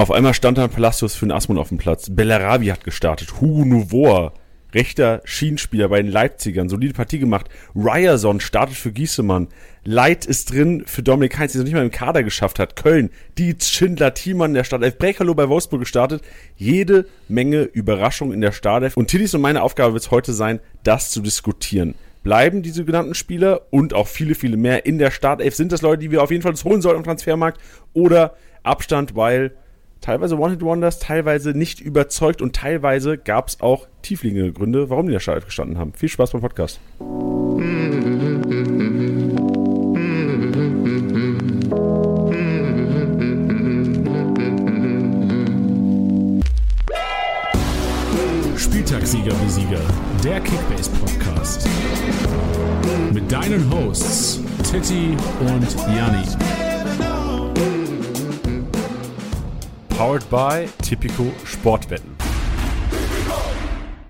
Auf einmal stand dann Palacios für den Asmund auf dem Platz. Bellarabi hat gestartet. Hugo Nouveau, rechter Schienenspieler bei den Leipzigern, solide Partie gemacht. Ryerson startet für Giesemann. Light ist drin für Dominik Heinz, der es noch nicht mal im Kader geschafft hat. Köln, Dietz, Schindler, Thiemann der Startelf, Brekalo bei Wolfsburg gestartet. Jede Menge Überraschung in der Startelf. Und Tillis und meine Aufgabe wird es heute sein, das zu diskutieren. Bleiben diese genannten Spieler und auch viele, viele mehr in der Startelf? Sind das Leute, die wir auf jeden Fall holen sollten im Transfermarkt? Oder Abstand, weil teilweise One-Hit-Wonders, teilweise nicht überzeugt und teilweise gab es auch tiefliegende Gründe, warum die in der Startelf gestanden haben. Viel Spaß beim Podcast. Spieltagssieger wie Sieger, der Kickbase Podcast. Mit deinen Hosts Titti und Janni. Powered by Tipico Sportwetten.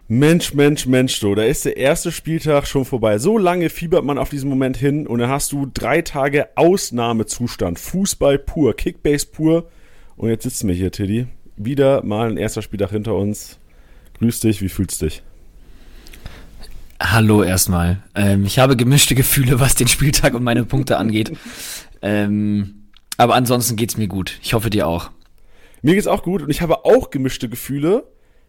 Mensch, Mensch, Mensch, du, da ist der erste Spieltag schon vorbei. So lange fiebert man auf diesen Moment hin und dann hast du drei Tage Ausnahmezustand. Fußball pur, Kickbase pur. Und jetzt sitzen wir hier, Tiddy. Wieder mal ein erster Spieltag hinter uns. Grüß dich, wie fühlst du dich? Hallo erstmal. Ähm, ich habe gemischte Gefühle, was den Spieltag und meine Punkte angeht. Ähm, aber ansonsten geht's mir gut. Ich hoffe dir auch. Mir geht's auch gut und ich habe auch gemischte Gefühle,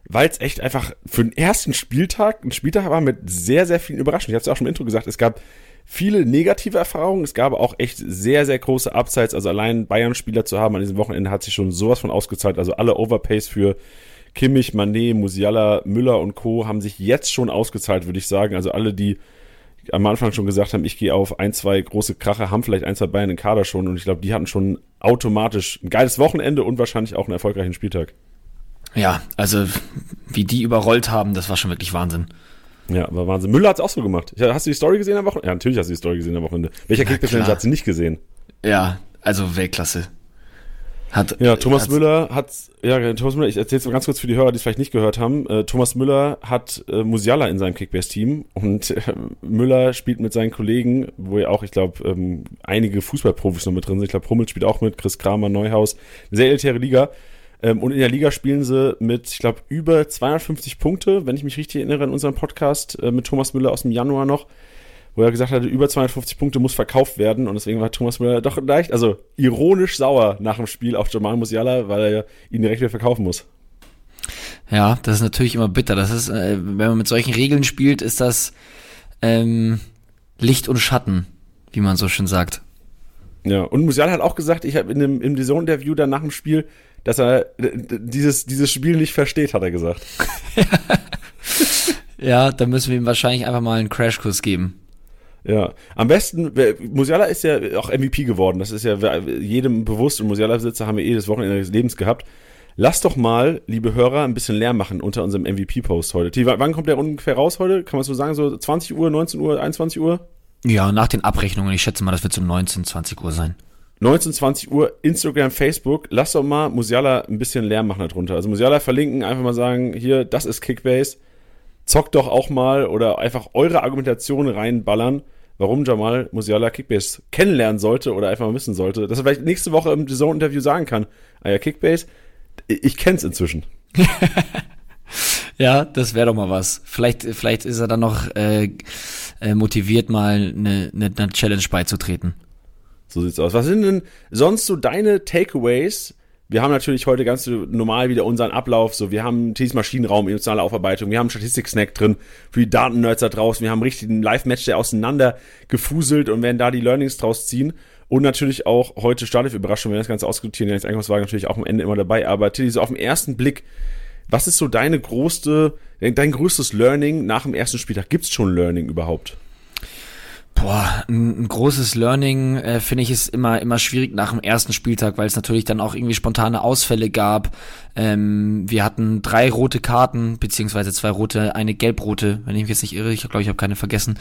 weil es echt einfach für den ersten Spieltag ein Spieltag war mit sehr, sehr vielen Überraschungen. Ich habe es ja auch schon im Intro gesagt, es gab viele negative Erfahrungen, es gab auch echt sehr, sehr große Upsides. Also allein Bayern-Spieler zu haben an diesem Wochenende hat sich schon sowas von ausgezahlt. Also alle Overpays für Kimmich, Manet, Musiala, Müller und Co. haben sich jetzt schon ausgezahlt, würde ich sagen. Also alle, die am Anfang schon gesagt haben, ich gehe auf ein, zwei große Krache, haben vielleicht ein, zwei Bayern im Kader schon und ich glaube, die hatten schon automatisch ein geiles Wochenende und wahrscheinlich auch einen erfolgreichen Spieltag. Ja, also wie die überrollt haben, das war schon wirklich Wahnsinn. Ja, war Wahnsinn. Müller hat es auch so gemacht. Hast du die Story gesehen am Wochenende? Ja, natürlich hast du die Story gesehen am Wochenende. Welcher Kickbase-Manager hat sie nicht gesehen? Ja, also Weltklasse. Hat, ja, Thomas Müller hat, ja, Thomas Müller, ich erzähle es mal ganz kurz für die Hörer, die es vielleicht nicht gehört haben. Äh, Thomas Müller hat äh, Musiala in seinem Kickbase-Team und äh, Müller spielt mit seinen Kollegen, wo ja auch, ich glaube, ähm, einige Fußballprofis noch mit drin sind. Ich glaube, Hummel spielt auch mit, Chris Kramer, Neuhaus. Eine sehr elitäre Liga. Ähm, und in der Liga spielen sie mit, ich glaube, über 250 Punkte, wenn ich mich richtig erinnere an unseren Podcast äh, mit Thomas Müller aus dem Januar noch wo er gesagt hatte, über 250 Punkte muss verkauft werden und deswegen war Thomas Müller doch leicht, also ironisch sauer nach dem Spiel auf Jamal Musiala, weil er ihn direkt wieder verkaufen muss. Ja, das ist natürlich immer bitter. Das ist, äh, wenn man mit solchen Regeln spielt, ist das ähm, Licht und Schatten, wie man so schön sagt. Ja, und Musiala hat auch gesagt, ich habe in dem im Saison-Interview dann nach dem Spiel, dass er dieses, dieses Spiel nicht versteht, hat er gesagt. ja, da müssen wir ihm wahrscheinlich einfach mal einen Crashkurs geben. Ja, am besten, Musiala ist ja auch MVP geworden, das ist ja jedem bewusst und Musiala-Besitzer haben wir eh das Wochenende des Lebens gehabt. Lass doch mal, liebe Hörer, ein bisschen leer machen unter unserem MVP-Post heute. wann kommt der ungefähr raus heute? Kann man so sagen, so 20 Uhr, 19 Uhr, 21 Uhr? Ja, nach den Abrechnungen. Ich schätze mal, das wird so 19, 20 Uhr sein. 19, 20 Uhr, Instagram, Facebook. Lass doch mal Musiala ein bisschen leer machen darunter. Also Musiala verlinken, einfach mal sagen, hier, das ist Kickbase zockt doch auch mal oder einfach eure Argumentation reinballern, warum Jamal Musiala Kickbase kennenlernen sollte oder einfach mal wissen sollte, dass er vielleicht nächste Woche im Zone-Interview sagen kann, ah ja, Kickbase, ich kenn's inzwischen. ja, das wäre doch mal was. Vielleicht, vielleicht ist er dann noch äh, äh, motiviert, mal eine, eine, eine Challenge beizutreten. So sieht's aus. Was sind denn sonst so deine Takeaways wir haben natürlich heute ganz normal wieder unseren Ablauf. So, wir haben Tees Maschinenraum, emotionale Aufarbeitung, wir haben Statistik-Snack drin für die Datennerds da draußen, wir haben richtig einen Live-Match, der auseinander gefuselt und werden da die Learnings draus ziehen. Und natürlich auch heute Startelf-Überraschung, wenn wir das Ganze ausdiskutieren. Jens Einkaufswagen natürlich auch am Ende immer dabei. Aber Tilly, so auf den ersten Blick, was ist so deine größte, dein größtes Learning nach dem ersten Spieltag? Gibt es schon Learning überhaupt? Boah, ein, ein großes Learning äh, finde ich ist immer immer schwierig nach dem ersten Spieltag, weil es natürlich dann auch irgendwie spontane Ausfälle gab. Ähm, wir hatten drei rote Karten beziehungsweise zwei rote, eine gelbrote, wenn ich mich jetzt nicht irre. Ich glaube, ich habe keine vergessen.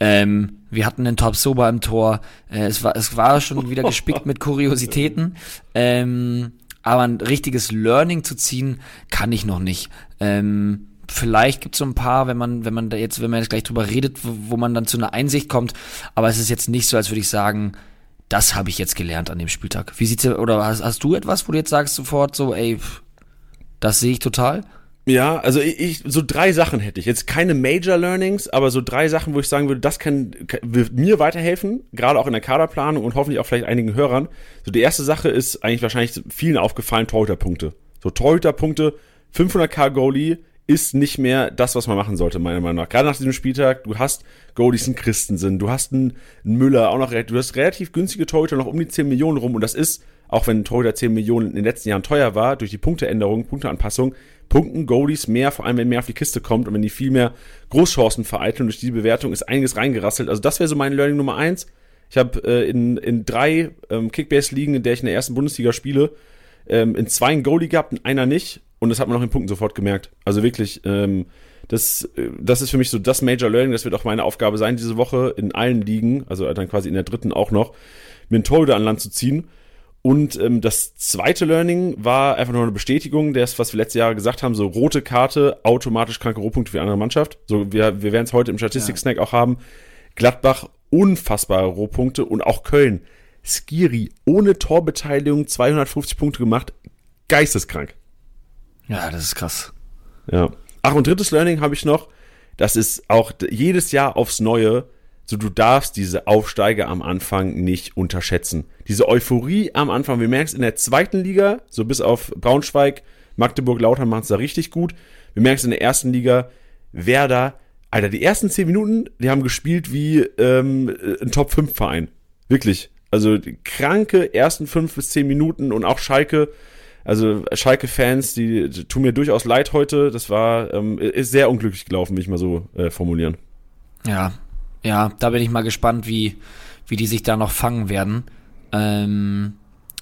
Ähm, wir hatten einen Top Sober im Tor. Äh, es war es war schon wieder gespickt mit Kuriositäten. Ähm, aber ein richtiges Learning zu ziehen kann ich noch nicht. Ähm, vielleicht gibt es so ein paar, wenn man, wenn man da jetzt, wenn man jetzt gleich drüber redet, wo, wo man dann zu einer Einsicht kommt, aber es ist jetzt nicht so, als würde ich sagen, das habe ich jetzt gelernt an dem Spieltag. Wie sieht's oder hast, hast du etwas, wo du jetzt sagst sofort so, ey, das sehe ich total? Ja, also ich, ich, so drei Sachen hätte ich. Jetzt keine Major Learnings, aber so drei Sachen, wo ich sagen würde, das kann, kann wird mir weiterhelfen, gerade auch in der Kaderplanung und hoffentlich auch vielleicht einigen Hörern. So die erste Sache ist eigentlich wahrscheinlich vielen aufgefallen, Torhüterpunkte. So Torhüterpunkte, 500k Goalie ist nicht mehr das, was man machen sollte, meiner Meinung nach. Gerade nach diesem Spieltag, du hast Goalies einen Christensen, du hast einen Müller, auch noch, du hast relativ günstige Torhüter, noch um die 10 Millionen rum und das ist, auch wenn Torhüter 10 Millionen in den letzten Jahren teuer war, durch die Punkteänderung, Punkteanpassung, punkten Goalies mehr, vor allem wenn mehr auf die Kiste kommt und wenn die viel mehr Großchancen vereiteln. Durch diese Bewertung ist einiges reingerasselt. Also das wäre so mein Learning Nummer eins. Ich habe äh, in, in drei ähm, Kickbase-Ligen, in der ich in der ersten Bundesliga spiele, ähm, in zwei einen Goalie gehabt, in einer nicht. Und das hat man auch in Punkten sofort gemerkt. Also wirklich, ähm, das, äh, das ist für mich so das Major Learning. Das wird auch meine Aufgabe sein, diese Woche in allen Ligen, also dann quasi in der dritten auch noch, mir einen Torhüter an Land zu ziehen und ähm, das zweite Learning war einfach nur eine Bestätigung des, was wir letzte Jahre gesagt haben, so rote Karte, automatisch kranke Rohpunkte für die andere Mannschaft. So, wir, wir werden es heute im Statistik-Snack ja. auch haben. Gladbach, unfassbare Rohpunkte und auch Köln. Skiri, ohne Torbeteiligung 250 Punkte gemacht. Geisteskrank. Ja, das ist krass. Ja. Ach, und drittes Learning habe ich noch. Das ist auch jedes Jahr aufs Neue so, du darfst diese Aufsteiger am Anfang nicht unterschätzen. Diese Euphorie am Anfang, wir merken es in der zweiten Liga, so bis auf Braunschweig, Magdeburg, Lautern machen es da richtig gut. Wir merken es in der ersten Liga, Werder, Alter, die ersten zehn Minuten, die haben gespielt wie ähm, ein Top-5-Verein. Wirklich. Also kranke ersten fünf bis zehn Minuten und auch Schalke, also Schalke-Fans, die, die, tun mir durchaus leid heute. Das war, ähm, ist sehr unglücklich gelaufen, will ich mal so äh, formulieren. Ja, ja, da bin ich mal gespannt, wie, wie die sich da noch fangen werden. Ähm,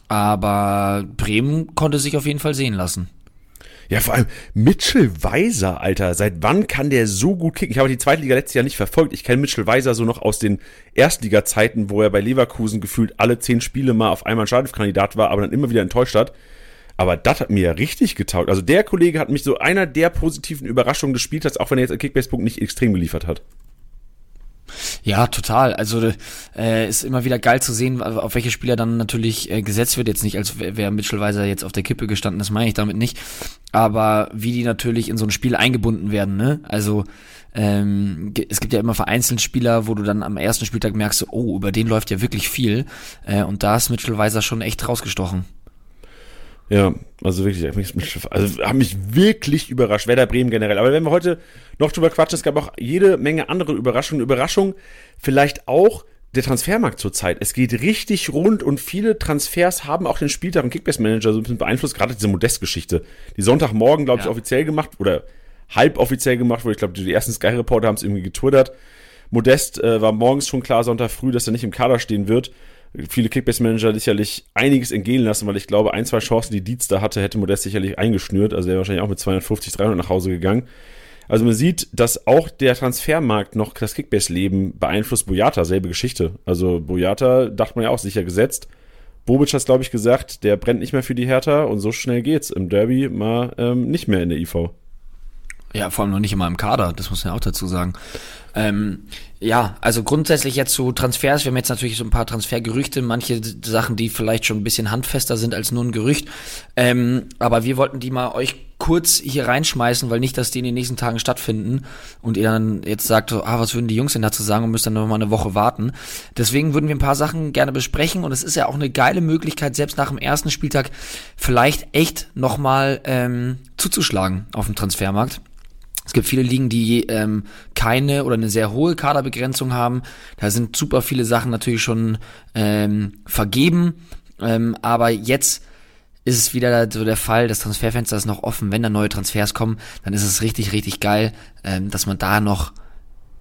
aber Bremen konnte sich auf jeden Fall sehen lassen. Ja, vor allem Mitchell Weiser, Alter. Seit wann kann der so gut kicken? Ich habe die zweite Liga letztes Jahr nicht verfolgt. Ich kenne Mitchell Weiser so noch aus den Erstliga-Zeiten, wo er bei Leverkusen gefühlt alle zehn Spiele mal auf einmal Startelf-Kandidat war, aber dann immer wieder enttäuscht hat. Aber das hat mir ja richtig getaugt. Also der Kollege hat mich so einer der positiven Überraschungen des Spiels, auch wenn er jetzt an Kickbase-Punkt nicht extrem geliefert hat. Ja, total. Also äh, ist immer wieder geil zu sehen, auf welche Spieler dann natürlich äh, gesetzt wird. Jetzt nicht, als wäre Mitchell Weiser jetzt auf der Kippe gestanden, das meine ich damit nicht. Aber wie die natürlich in so ein Spiel eingebunden werden. Ne? Also ähm, es gibt ja immer vereinzelt Spieler, wo du dann am ersten Spieltag merkst, oh, über den läuft ja wirklich viel. Äh, und da ist Mitchell Weiser schon echt rausgestochen. Ja, also wirklich, also haben mich wirklich überrascht, Werder Bremen generell. Aber wenn wir heute noch drüber quatschen, es gab auch jede Menge andere Überraschungen. Überraschung vielleicht auch der Transfermarkt zurzeit. Es geht richtig rund und viele Transfers haben auch den Spieltag und Kickbase-Manager so ein bisschen beeinflusst, gerade diese Modest-Geschichte. Die Sonntagmorgen, glaube ich, ja. offiziell gemacht oder halb offiziell gemacht wurde. Ich glaube, die ersten Sky-Reporter haben es irgendwie getwittert. Modest äh, war morgens schon klar, Sonntag früh, dass er nicht im Kader stehen wird viele Kickbase-Manager sicherlich einiges entgehen lassen, weil ich glaube, ein, zwei Chancen, die Dietz da hatte, hätte Modest sicherlich eingeschnürt. Also er wäre wahrscheinlich auch mit 250, 300 nach Hause gegangen. Also man sieht, dass auch der Transfermarkt noch das Kickbase-Leben beeinflusst. Boyata, selbe Geschichte. Also Boyata dachte man ja auch sicher gesetzt. Bobic hat glaube ich gesagt, der brennt nicht mehr für die Hertha und so schnell geht's im Derby mal ähm, nicht mehr in der IV. Ja, vor allem noch nicht immer im Kader, das muss man ja auch dazu sagen. Ähm, ja, also grundsätzlich jetzt zu Transfers, wir haben jetzt natürlich so ein paar Transfergerüchte, manche Sachen, die vielleicht schon ein bisschen handfester sind als nur ein Gerücht. Ähm, aber wir wollten die mal euch kurz hier reinschmeißen, weil nicht, dass die in den nächsten Tagen stattfinden und ihr dann jetzt sagt, ah, was würden die Jungs denn dazu sagen und müsst dann noch mal eine Woche warten. Deswegen würden wir ein paar Sachen gerne besprechen und es ist ja auch eine geile Möglichkeit, selbst nach dem ersten Spieltag vielleicht echt nochmal ähm, zuzuschlagen auf dem Transfermarkt. Es gibt viele Ligen, die ähm, keine oder eine sehr hohe Kaderbegrenzung haben. Da sind super viele Sachen natürlich schon ähm, vergeben. Ähm, aber jetzt ist es wieder so der Fall, das Transferfenster ist noch offen. Wenn da neue Transfers kommen, dann ist es richtig, richtig geil, ähm, dass man da noch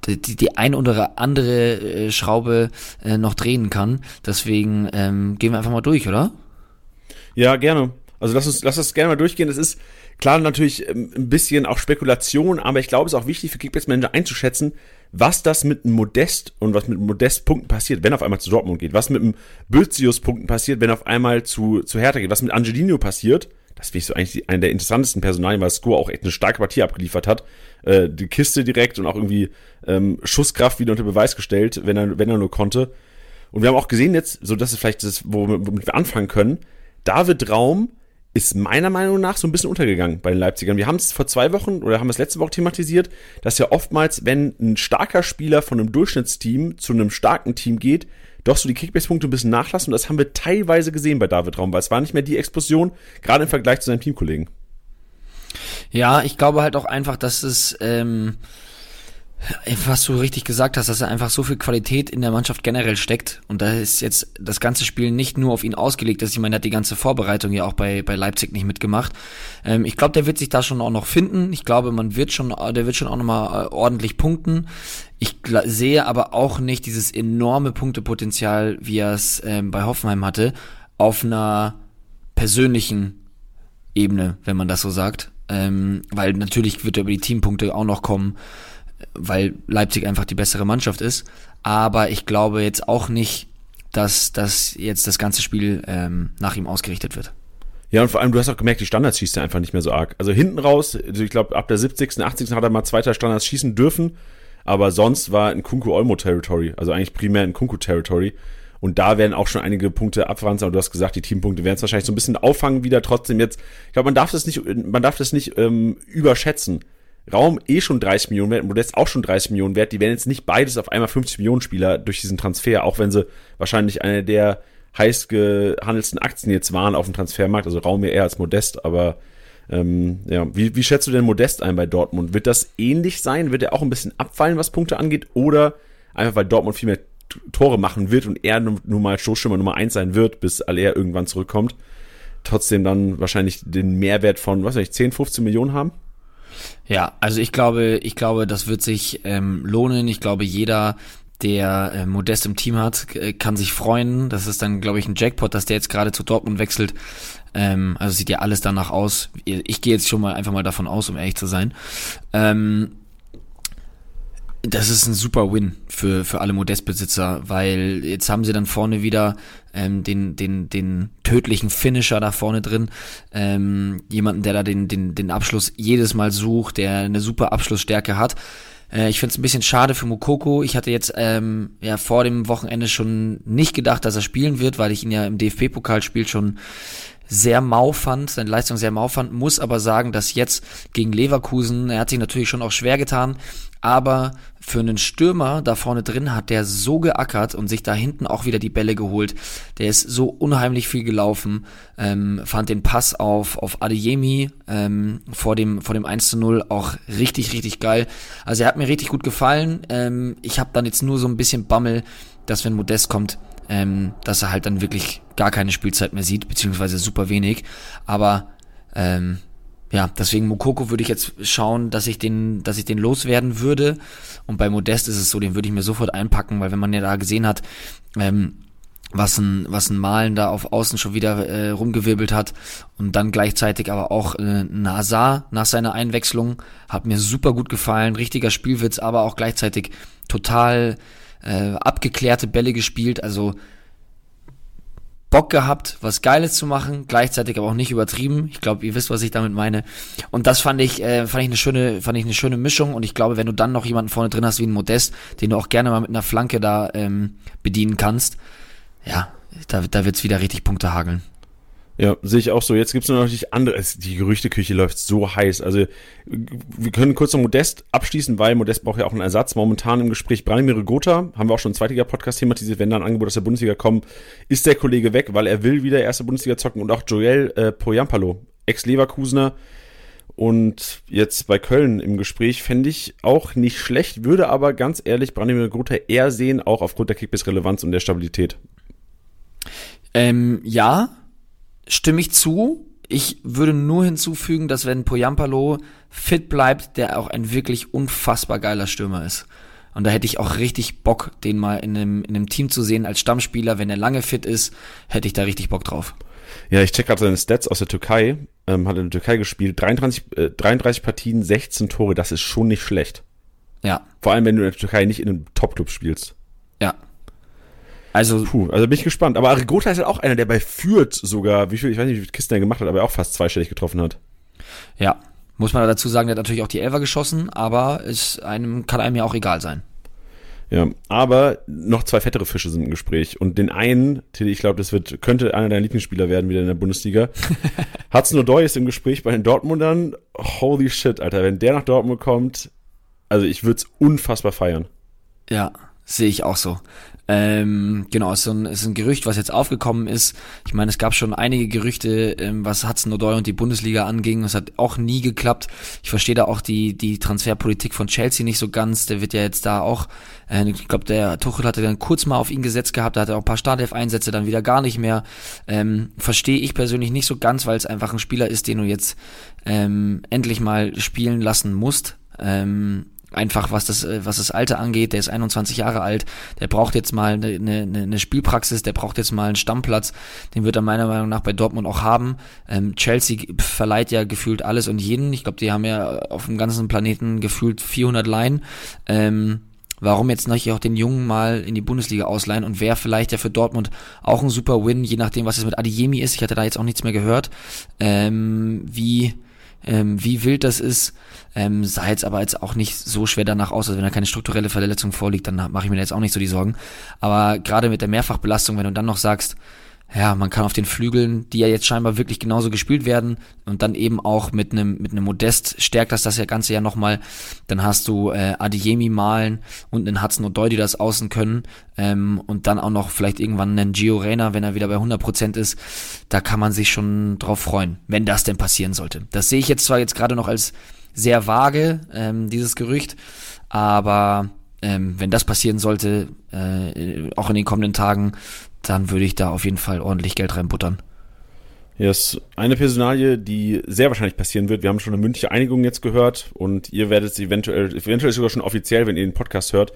die, die ein oder andere äh, Schraube äh, noch drehen kann. Deswegen ähm, gehen wir einfach mal durch, oder? Ja, gerne. Also lass uns, lass uns gerne mal durchgehen. Es ist klar natürlich ähm, ein bisschen auch Spekulation, aber ich glaube, es ist auch wichtig für Kickbase-Manager einzuschätzen, was das mit einem Modest und was mit Modest-Punkten passiert, wenn auf einmal zu Dortmund geht, was mit einem Bözius-Punkten passiert, wenn auf einmal zu, zu Hertha geht, was mit Angelino passiert. Das finde ich so eigentlich einer der interessantesten Personalien, weil Score auch echt eine starke Partie abgeliefert hat. Äh, die Kiste direkt und auch irgendwie ähm, Schusskraft wieder unter Beweis gestellt, wenn er, wenn er nur konnte. Und wir haben auch gesehen jetzt, so dass es vielleicht das, womit wir anfangen können, David Raum ist meiner Meinung nach so ein bisschen untergegangen bei den Leipzigern. Wir haben es vor zwei Wochen oder haben es letzte Woche thematisiert, dass ja oftmals, wenn ein starker Spieler von einem Durchschnittsteam zu einem starken Team geht, doch so die Kickbase-Punkte ein bisschen nachlassen. Und das haben wir teilweise gesehen bei David Raum, weil es war nicht mehr die Explosion, gerade im Vergleich zu seinem Teamkollegen. Ja, ich glaube halt auch einfach, dass es, ähm, was du richtig gesagt hast, dass er einfach so viel Qualität in der Mannschaft generell steckt. Und da ist jetzt das ganze Spiel nicht nur auf ihn ausgelegt. Dass ich meine, er hat die ganze Vorbereitung ja auch bei, bei Leipzig nicht mitgemacht. Ähm, ich glaube, der wird sich da schon auch noch finden. Ich glaube, man wird schon, der wird schon auch nochmal äh, ordentlich punkten. Ich sehe aber auch nicht dieses enorme Punktepotenzial, wie er es ähm, bei Hoffenheim hatte, auf einer persönlichen Ebene, wenn man das so sagt. Ähm, weil natürlich wird er über die Teampunkte auch noch kommen, weil Leipzig einfach die bessere Mannschaft ist. Aber ich glaube jetzt auch nicht, dass, dass jetzt das ganze Spiel ähm, nach ihm ausgerichtet wird. Ja, und vor allem, du hast auch gemerkt, die Standards schießt er einfach nicht mehr so arg. Also hinten raus, also ich glaube, ab der 70., 80. hat er mal zweiter Standards schießen dürfen, aber sonst war ein Kunku-Olmo-Territory, also eigentlich primär ein Kunku-Territory. Und da werden auch schon einige Punkte abfranzen, aber du hast gesagt, die Teampunkte werden es wahrscheinlich so ein bisschen auffangen wieder. Trotzdem jetzt, ich glaube, man darf das nicht, man darf das nicht ähm, überschätzen. Raum eh schon 30 Millionen wert, Modest auch schon 30 Millionen wert. Die werden jetzt nicht beides auf einmal 50 Millionen Spieler durch diesen Transfer, auch wenn sie wahrscheinlich eine der heiß gehandelsten Aktien jetzt waren auf dem Transfermarkt. Also Raum eher als Modest, aber ähm, ja, wie, wie schätzt du denn Modest ein bei Dortmund? Wird das ähnlich sein? Wird er auch ein bisschen abfallen, was Punkte angeht? Oder einfach weil Dortmund viel mehr Tore machen wird und er nun, mal Stoßschimmer Nummer eins sein wird, bis Aller irgendwann zurückkommt, trotzdem dann wahrscheinlich den Mehrwert von, was weiß ich, 10, 15 Millionen haben? Ja, also ich glaube, ich glaube, das wird sich ähm, lohnen. Ich glaube, jeder, der äh, Modest im Team hat, äh, kann sich freuen. Das ist dann, glaube ich, ein Jackpot, dass der jetzt gerade zu Dortmund wechselt. Ähm, also sieht ja alles danach aus. Ich gehe jetzt schon mal einfach mal davon aus, um ehrlich zu sein. Ähm, das ist ein super Win für, für alle Modestbesitzer, weil jetzt haben sie dann vorne wieder ähm, den, den, den tödlichen Finisher da vorne drin. Ähm, jemanden, der da den, den, den Abschluss jedes Mal sucht, der eine super Abschlussstärke hat. Äh, ich finde es ein bisschen schade für Mokoko. Ich hatte jetzt ähm, ja vor dem Wochenende schon nicht gedacht, dass er spielen wird, weil ich ihn ja im DFB-Pokalspiel schon sehr mau fand, seine Leistung sehr mau fand, muss aber sagen, dass jetzt gegen Leverkusen, er hat sich natürlich schon auch schwer getan, aber für einen Stürmer da vorne drin hat der so geackert und sich da hinten auch wieder die Bälle geholt. Der ist so unheimlich viel gelaufen, ähm, fand den Pass auf, auf Adeyemi ähm, vor, dem, vor dem 1 zu 0 auch richtig, richtig geil. Also er hat mir richtig gut gefallen. Ähm, ich habe dann jetzt nur so ein bisschen Bammel, dass wenn Modest kommt, ähm, dass er halt dann wirklich gar keine Spielzeit mehr sieht, beziehungsweise super wenig. Aber ähm, ja, deswegen Mokoko würde ich jetzt schauen, dass ich den, dass ich den loswerden würde. Und bei Modest ist es so, den würde ich mir sofort einpacken, weil wenn man ja da gesehen hat, ähm, was ein, was ein Malen da auf Außen schon wieder äh, rumgewirbelt hat und dann gleichzeitig aber auch äh, Nazar nach seiner Einwechslung hat mir super gut gefallen, richtiger Spielwitz, aber auch gleichzeitig total äh, abgeklärte Bälle gespielt, also Bock gehabt, was Geiles zu machen, gleichzeitig aber auch nicht übertrieben. Ich glaube, ihr wisst, was ich damit meine. Und das fand ich, äh, fand ich eine schöne, fand ich eine schöne Mischung. Und ich glaube, wenn du dann noch jemanden vorne drin hast wie ein Modest, den du auch gerne mal mit einer Flanke da ähm, bedienen kannst, ja, da, da wird's wieder richtig Punkte hageln. Ja, sehe ich auch so. Jetzt gibt's nur noch die andere. Die Gerüchteküche läuft so heiß. Also wir können kurz noch Modest abschließen, weil Modest braucht ja auch einen Ersatz. Momentan im Gespräch Branimir Gotha, haben wir auch schon im zweitiger Podcast thematisiert, wenn da ein Angebot aus der Bundesliga kommt, ist der Kollege weg, weil er will wieder erste Bundesliga zocken und auch Joel äh, Poyampalo, Ex-Leverkusener und jetzt bei Köln im Gespräch fände ich auch nicht schlecht, würde aber ganz ehrlich Branimir Gotha eher sehen, auch aufgrund der Kickbiss-Relevanz und der Stabilität. Ähm, ja, stimme ich zu. Ich würde nur hinzufügen, dass wenn Poyampalo fit bleibt, der auch ein wirklich unfassbar geiler Stürmer ist. Und da hätte ich auch richtig Bock, den mal in einem, in einem Team zu sehen als Stammspieler. Wenn er lange fit ist, hätte ich da richtig Bock drauf. Ja, ich check gerade seine Stats aus der Türkei. Ähm, hat in der Türkei gespielt. 33, äh, 33 Partien, 16 Tore. Das ist schon nicht schlecht. Ja. Vor allem, wenn du in der Türkei nicht in einem Top-Club spielst. Ja. Also, Puh, also bin ich gespannt. Aber Arigota ist halt auch einer, der bei Fürth sogar, wie viel, ich weiß nicht, wie viele Kisten er gemacht hat, aber auch fast zweistellig getroffen hat. Ja, muss man dazu sagen, der hat natürlich auch die Elfer geschossen, aber ist einem, kann einem ja auch egal sein. Ja, aber noch zwei fettere Fische sind im Gespräch. Und den einen, Tilly, ich glaube, das wird, könnte einer deiner Lieblingsspieler werden wieder in der Bundesliga. Hudson O'Doy ist im Gespräch bei den Dortmundern. Holy shit, Alter, wenn der nach Dortmund kommt, also ich würde es unfassbar feiern. Ja, sehe ich auch so. Ähm, genau, es ist, ein, es ist ein Gerücht, was jetzt aufgekommen ist. Ich meine, es gab schon einige Gerüchte, ähm, was Hudson O'Doy und die Bundesliga anging. Es hat auch nie geklappt. Ich verstehe da auch die, die Transferpolitik von Chelsea nicht so ganz. Der wird ja jetzt da auch, äh, ich glaube, der Tuchel hatte dann kurz mal auf ihn gesetzt gehabt, da hat er auch ein paar Startelf-Einsätze, dann wieder gar nicht mehr. Ähm, verstehe ich persönlich nicht so ganz, weil es einfach ein Spieler ist, den du jetzt ähm, endlich mal spielen lassen musst. Ähm, einfach was das, äh, was das Alter angeht, der ist 21 Jahre alt, der braucht jetzt mal eine, eine, eine Spielpraxis, der braucht jetzt mal einen Stammplatz, den wird er meiner Meinung nach bei Dortmund auch haben. Ähm, Chelsea verleiht ja gefühlt alles und jeden, ich glaube, die haben ja auf dem ganzen Planeten gefühlt 400 Laien. Ähm, Warum jetzt nicht auch den Jungen mal in die Bundesliga ausleihen und wäre vielleicht ja für Dortmund auch ein super Win, je nachdem, was es mit Adiemi ist. Ich hatte da jetzt auch nichts mehr gehört. Ähm, wie, ähm, wie wild das ist. Ähm, sah jetzt aber jetzt auch nicht so schwer danach aus, also wenn da keine strukturelle Verletzung vorliegt, dann mache ich mir da jetzt auch nicht so die Sorgen. Aber gerade mit der Mehrfachbelastung, wenn du dann noch sagst, ja, man kann auf den Flügeln, die ja jetzt scheinbar wirklich genauso gespielt werden und dann eben auch mit einem mit einem Modest stärkt das das ganze ja nochmal. Dann hast du äh, Adiemi malen und einen Hudson O'Doy, die das außen können ähm, und dann auch noch vielleicht irgendwann einen Gio Reyna, wenn er wieder bei 100% ist. Da kann man sich schon drauf freuen, wenn das denn passieren sollte. Das sehe ich jetzt zwar jetzt gerade noch als sehr vage, ähm, dieses Gerücht, aber ähm, wenn das passieren sollte, äh, auch in den kommenden Tagen, dann würde ich da auf jeden Fall ordentlich Geld reinbuttern. Ja, ist eine Personalie, die sehr wahrscheinlich passieren wird. Wir haben schon eine mündliche Einigung jetzt gehört und ihr werdet sie eventuell, eventuell sogar schon offiziell, wenn ihr den Podcast hört.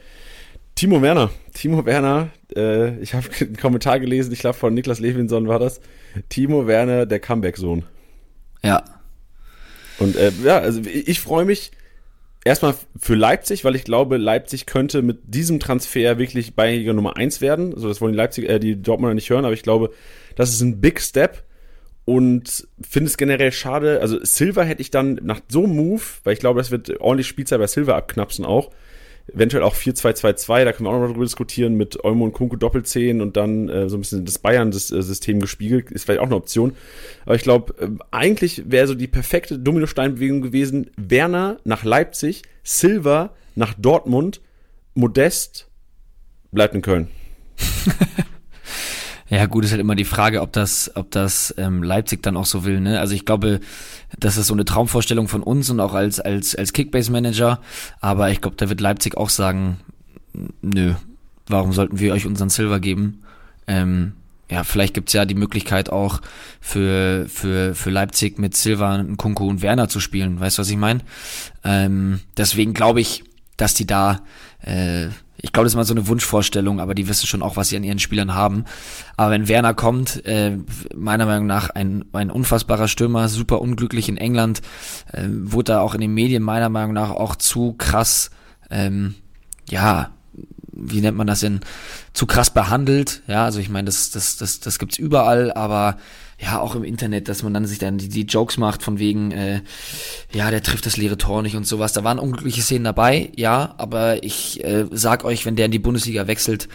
Timo Werner. Timo Werner, äh, ich habe einen Kommentar gelesen, ich glaube von Niklas Levinson war das. Timo Werner, der Comeback-Sohn. Ja. Und äh, ja, also ich freue mich erstmal für Leipzig, weil ich glaube, Leipzig könnte mit diesem Transfer wirklich Bayernliga Nummer eins werden. Also das wollen die Leipzig, äh, die Dortmunder nicht hören, aber ich glaube, das ist ein Big Step und finde es generell schade. Also Silver hätte ich dann nach so einem Move, weil ich glaube, das wird ordentlich Spielzeit bei Silver abknapsen auch. Eventuell auch 4-2-2-2, da können wir auch noch mal drüber diskutieren, mit Olmo und Kunku Doppelzehn und dann äh, so ein bisschen das Bayern-System gespiegelt, ist vielleicht auch eine Option. Aber ich glaube, äh, eigentlich wäre so die perfekte Dominosteinbewegung gewesen, Werner nach Leipzig, Silva nach Dortmund, Modest bleibt in Köln. Ja, gut, ist halt immer die Frage, ob das, ob das ähm, Leipzig dann auch so will. Ne? Also ich glaube, das ist so eine Traumvorstellung von uns und auch als als als Kickbase-Manager. Aber ich glaube, da wird Leipzig auch sagen, nö, warum sollten wir euch unseren Silver geben? Ähm, ja, vielleicht gibt's ja die Möglichkeit auch für, für, für Leipzig mit Silva, Kunku und Werner zu spielen. Weißt du, was ich meine? Ähm, deswegen glaube ich, dass die da äh, ich glaube, das ist mal so eine Wunschvorstellung, aber die wissen schon auch, was sie an ihren Spielern haben. Aber wenn Werner kommt, äh, meiner Meinung nach ein, ein unfassbarer Stürmer, super unglücklich in England, äh, wurde da auch in den Medien meiner Meinung nach auch zu krass, ähm, ja, wie nennt man das denn, zu krass behandelt. Ja, also ich meine, das, das, das, das gibt's überall, aber ja, auch im Internet, dass man dann sich dann die, die Jokes macht von wegen, äh, ja, der trifft das leere Tor nicht und sowas. Da waren unglückliche Szenen dabei, ja, aber ich äh, sag euch, wenn der in die Bundesliga wechselt,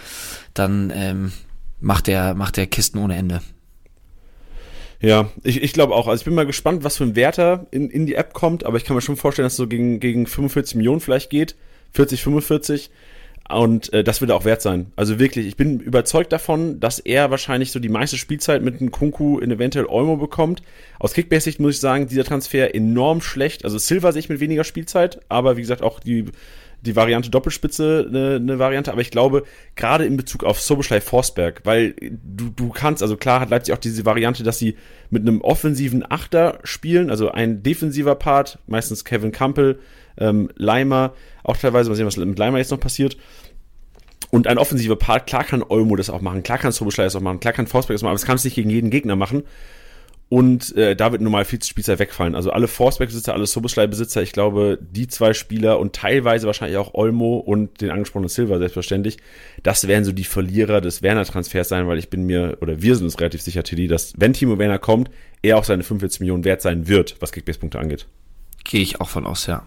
dann ähm, macht der macht der Kisten ohne Ende. Ja, ich, ich glaube auch. Also ich bin mal gespannt, was für ein Werter in, in die App kommt, aber ich kann mir schon vorstellen, dass es so gegen, gegen 45 Millionen vielleicht geht. 40, 45. Und äh, das wird auch wert sein. Also wirklich, ich bin überzeugt davon, dass er wahrscheinlich so die meiste Spielzeit mit einem Kunku in eventuell Olmo bekommt. Aus Kickbase-Sicht muss ich sagen, dieser Transfer enorm schlecht. Also Silver sehe ich mit weniger Spielzeit, aber wie gesagt auch die, die Variante Doppelspitze eine, eine Variante. Aber ich glaube, gerade in Bezug auf Soboschlei Forsberg, weil du, du kannst, also klar hat Leipzig auch diese Variante, dass sie mit einem offensiven Achter spielen, also ein defensiver Part, meistens Kevin Campbell, ähm, Leimer, auch teilweise, mal sehen, was mit Leimer jetzt noch passiert. Und ein offensiver Part, klar kann Olmo das auch machen, klar kann Soboschlei das auch machen, klar kann Forsberg das machen, aber das kannst du nicht gegen jeden Gegner machen. Und äh, da wird normal viel zu Spielzeit wegfallen. Also alle Forsberg-Besitzer, alle Soboschlei-Besitzer, ich glaube, die zwei Spieler und teilweise wahrscheinlich auch Olmo und den angesprochenen Silva selbstverständlich, das werden so die Verlierer des Werner-Transfers sein, weil ich bin mir, oder wir sind uns relativ sicher, Tilly, dass wenn Timo Werner kommt, er auch seine 45 Millionen wert sein wird, was Kickbase-Punkte angeht. Gehe ich auch von aus, ja.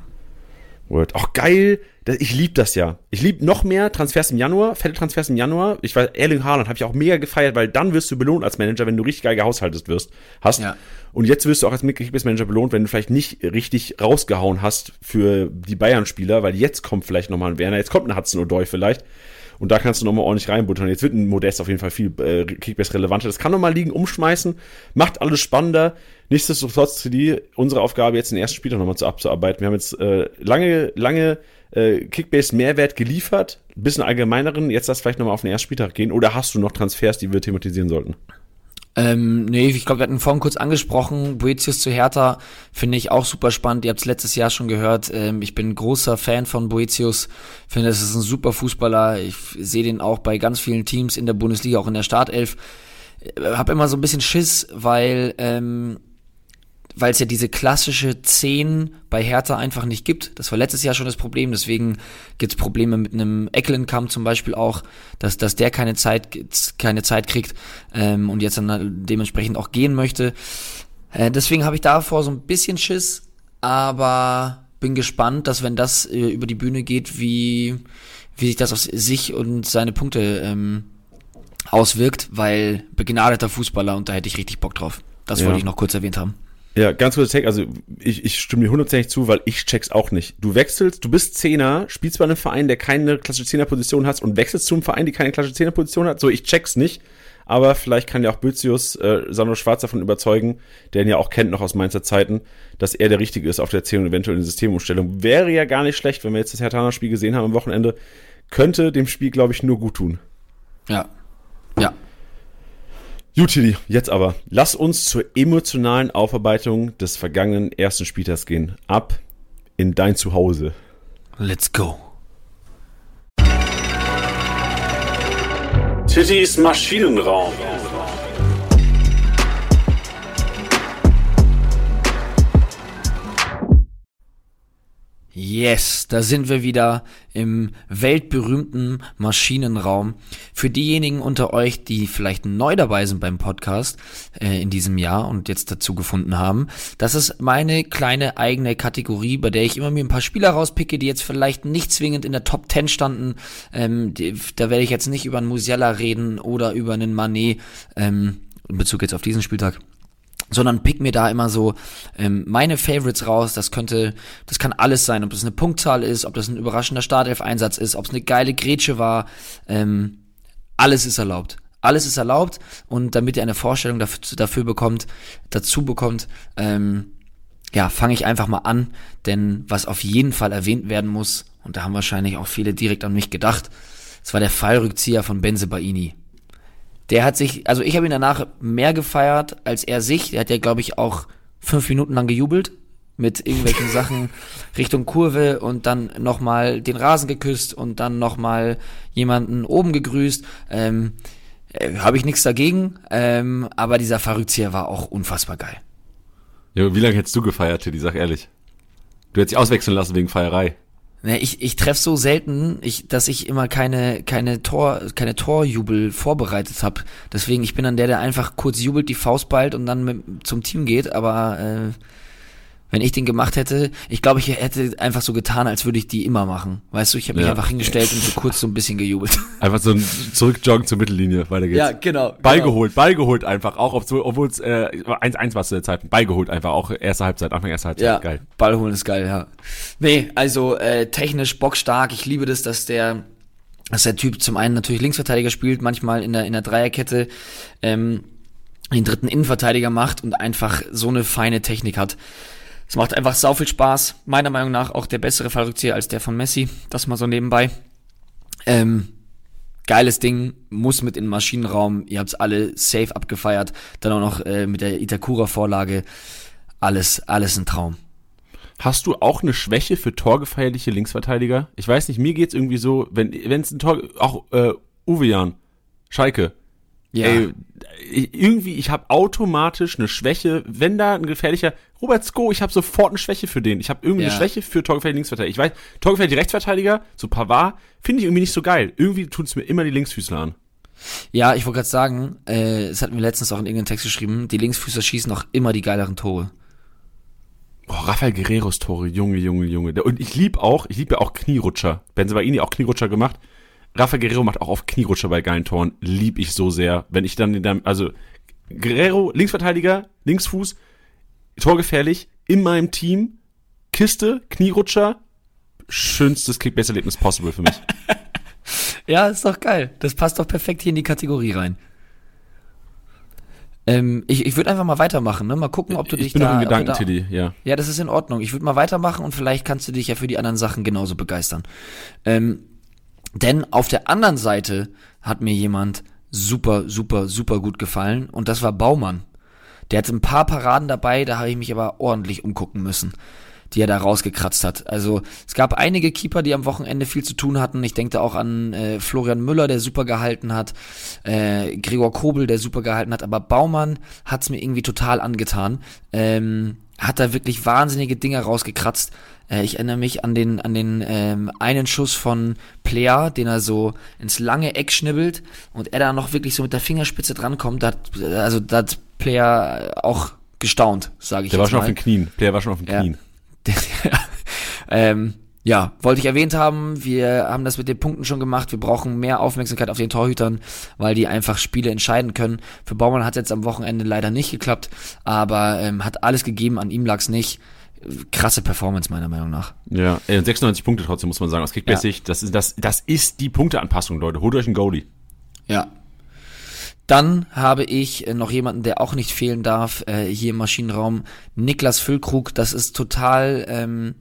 Word. Auch geil. Ich lieb das ja. Ich lieb noch mehr Transfers im Januar, fette Transfers im Januar. Ich weiß, Erling Haaland habe ich auch mega gefeiert, weil dann wirst du belohnt als Manager, wenn du richtig geil gehaushaltet wirst, hast. Ja. Und jetzt wirst du auch als Manager belohnt, wenn du vielleicht nicht richtig rausgehauen hast für die Bayern-Spieler, weil jetzt kommt vielleicht nochmal ein Werner, jetzt kommt ein Hudson O'Doy vielleicht. Und da kannst du nochmal ordentlich reinbuttern. Jetzt wird ein Modest auf jeden Fall viel äh, Kickbase relevanter. Das kann nochmal liegen, umschmeißen, macht alles spannender. Nichtsdestotrotz, die unsere Aufgabe jetzt den ersten Spieltag nochmal zu abzuarbeiten. Wir haben jetzt äh, lange, lange äh, Kickbase Mehrwert geliefert, bisschen allgemeineren. Jetzt lass vielleicht nochmal auf den ersten Spieltag gehen. Oder hast du noch Transfers, die wir thematisieren sollten? Ähm, nee, ich glaube, wir hatten vorhin kurz angesprochen, Boetius zu Hertha finde ich auch super spannend. Ihr habt es letztes Jahr schon gehört. Ähm, ich bin großer Fan von Boetius. Finde, das ist ein super Fußballer. Ich sehe den auch bei ganz vielen Teams in der Bundesliga, auch in der Startelf. Äh, hab immer so ein bisschen Schiss, weil ähm, weil es ja diese klassische 10 bei Hertha einfach nicht gibt. Das war letztes Jahr schon das Problem, deswegen gibt es Probleme mit einem Eckelenkamp zum Beispiel auch, dass, dass der keine Zeit, keine Zeit kriegt ähm, und jetzt dann dementsprechend auch gehen möchte. Äh, deswegen habe ich davor so ein bisschen Schiss, aber bin gespannt, dass wenn das äh, über die Bühne geht, wie, wie sich das auf sich und seine Punkte ähm, auswirkt, weil begnadeter Fußballer und da hätte ich richtig Bock drauf. Das ja. wollte ich noch kurz erwähnt haben. Ja, ganz kurzer Take, also ich, ich stimme dir hundertprozentig zu, weil ich check's auch nicht. Du wechselst, du bist Zehner, spielst bei einem Verein, der keine klassische Zehnerposition hat und wechselst zu einem Verein, die keine klassische Zehnerposition hat. So, ich check's nicht, aber vielleicht kann ja auch Bözius äh, Sandro Schwarz davon überzeugen, der ihn ja auch kennt noch aus Mainzer Zeiten, dass er der Richtige ist auf der 10 und eventuell eine Systemumstellung. Wäre ja gar nicht schlecht, wenn wir jetzt das Herthaner-Spiel gesehen haben am Wochenende. Könnte dem Spiel, glaube ich, nur gut tun. Ja. Ja. Gut, Tilly, jetzt aber. Lass uns zur emotionalen Aufarbeitung des vergangenen ersten Spieltags gehen. Ab in dein Zuhause. Let's go. Tittys Maschinenraum. Yes, da sind wir wieder im weltberühmten Maschinenraum. Für diejenigen unter euch, die vielleicht neu dabei sind beim Podcast äh, in diesem Jahr und jetzt dazu gefunden haben, das ist meine kleine eigene Kategorie, bei der ich immer mir ein paar Spieler rauspicke, die jetzt vielleicht nicht zwingend in der Top 10 standen. Ähm, die, da werde ich jetzt nicht über einen Musiala reden oder über einen Manet ähm, in Bezug jetzt auf diesen Spieltag sondern pick mir da immer so ähm, meine Favorites raus. Das könnte, das kann alles sein, ob das eine Punktzahl ist, ob das ein überraschender Startelf-Einsatz ist, ob es eine geile Grätsche war. Ähm, alles ist erlaubt. Alles ist erlaubt und damit ihr eine Vorstellung dafür, dafür bekommt, dazu bekommt, ähm, ja, fange ich einfach mal an, denn was auf jeden Fall erwähnt werden muss, und da haben wahrscheinlich auch viele direkt an mich gedacht, es war der Fallrückzieher von Benze Baini der hat sich, also ich habe ihn danach mehr gefeiert als er sich. Der hat ja, glaube ich, auch fünf Minuten lang gejubelt mit irgendwelchen Sachen Richtung Kurve und dann nochmal den Rasen geküsst und dann nochmal jemanden oben gegrüßt. Ähm, äh, habe ich nichts dagegen, ähm, aber dieser Verrückzieher war auch unfassbar geil. Ja, wie lange hättest du gefeiert, Teddy? Sag ehrlich. Du hättest dich auswechseln lassen wegen Feierei. Ne, ich, ich treffe so selten, ich, dass ich immer keine, keine Tor, keine Torjubel vorbereitet habe. Deswegen, ich bin dann der, der einfach kurz jubelt, die Faust ballt und dann mit, zum Team geht, aber äh, wenn ich den gemacht hätte, ich glaube, ich hätte einfach so getan, als würde ich die immer machen. Weißt du, ich habe mich ja. einfach hingestellt und so kurz so ein bisschen gejubelt. Einfach so ein Zurückjoggen zur Mittellinie, weiter geht's. Ja, genau. Genau. geholt, Ball geholt einfach, auch obwohl es äh, 1-1 war zu der Zeit. Ball geholt einfach, auch erste Halbzeit, Anfang erste Halbzeit. Ja, geil. Ball holen ist geil, ja. Nee, also äh, technisch bockstark. Ich liebe das, dass der dass der Typ zum einen natürlich Linksverteidiger spielt, manchmal in der, in der Dreierkette, ähm, den dritten Innenverteidiger macht und einfach so eine feine Technik hat. Es macht einfach sau viel Spaß. Meiner Meinung nach auch der bessere Fallrückzieher als der von Messi. Das mal so nebenbei. Ähm, geiles Ding, muss mit in den Maschinenraum. Ihr habt's alle safe abgefeiert. Dann auch noch äh, mit der Itakura-Vorlage. Alles, alles ein Traum. Hast du auch eine Schwäche für torgefeierliche Linksverteidiger? Ich weiß nicht, mir geht's irgendwie so, wenn wenn es ein Tor, auch äh, Uwe Jan, Schalke, ja. Ey, irgendwie, ich habe automatisch eine Schwäche, wenn da ein gefährlicher Robert Sko, ich habe sofort eine Schwäche für den. Ich habe irgendwie ja. eine Schwäche für torgefährliche Linksverteidiger. Ich weiß, torgefährliche Rechtsverteidiger, so Pavard, finde ich irgendwie nicht so geil. Irgendwie tut es mir immer die Linksfüßler an. Ja, ich wollte gerade sagen, äh, es hat mir letztens auch in irgendeinem Text geschrieben, die Linksfüßler schießen auch immer die geileren Tore. Oh, Rafael Guerreros Tore, Junge, Junge, Junge. Und ich lieb auch, ich liebe ja auch Knierutscher. Benzemaini auch Knierutscher gemacht. Rafael Guerrero macht auch auf Knierutscher bei geilen Toren. Lieb ich so sehr. Wenn ich dann also Guerrero, Linksverteidiger, Linksfuß, torgefährlich, in meinem Team, Kiste, Knierutscher, schönstes Kickbase-Erlebnis possible für mich. Ja, ist doch geil. Das passt doch perfekt hier in die Kategorie rein. Ähm, ich ich würde einfach mal weitermachen, ne? Mal gucken, ob du dich ich bin da. noch du Gedanken, da- Tiddy, ja. Ja, das ist in Ordnung. Ich würde mal weitermachen und vielleicht kannst du dich ja für die anderen Sachen genauso begeistern. Ähm, denn auf der anderen Seite hat mir jemand super, super, super gut gefallen und das war Baumann. Der hatte ein paar Paraden dabei, da habe ich mich aber ordentlich umgucken müssen, die er da rausgekratzt hat. Also es gab einige Keeper, die am Wochenende viel zu tun hatten. Ich denke da auch an äh, Florian Müller, der super gehalten hat, äh, Gregor Kobel, der super gehalten hat, aber Baumann hat's mir irgendwie total angetan. Ähm, hat da wirklich wahnsinnige Dinge rausgekratzt. Äh, ich erinnere mich an den, an den ähm, einen Schuss von Plea, den er so ins lange Eck schnibbelt und er da noch wirklich so mit der Fingerspitze drankommt. Da hat, also da hat Plea auch gestaunt, sage ich Der war schon mal. auf den Knien. Player war schon auf den Ja. Knien. ähm, ja, wollte ich erwähnt haben, wir haben das mit den Punkten schon gemacht. Wir brauchen mehr Aufmerksamkeit auf den Torhütern, weil die einfach Spiele entscheiden können. Für Baumann hat es jetzt am Wochenende leider nicht geklappt, aber ähm, hat alles gegeben, an ihm lag's nicht. Krasse Performance meiner Meinung nach. Ja, ey, und 96 Punkte trotzdem, muss man sagen. Aus Kickbase-Sicht, das, ist, das, das ist die Punkteanpassung, Leute. Holt euch einen Goalie. Ja. Dann habe ich äh, noch jemanden, der auch nicht fehlen darf, äh, hier im Maschinenraum, Niklas Füllkrug. Das ist total, ähm,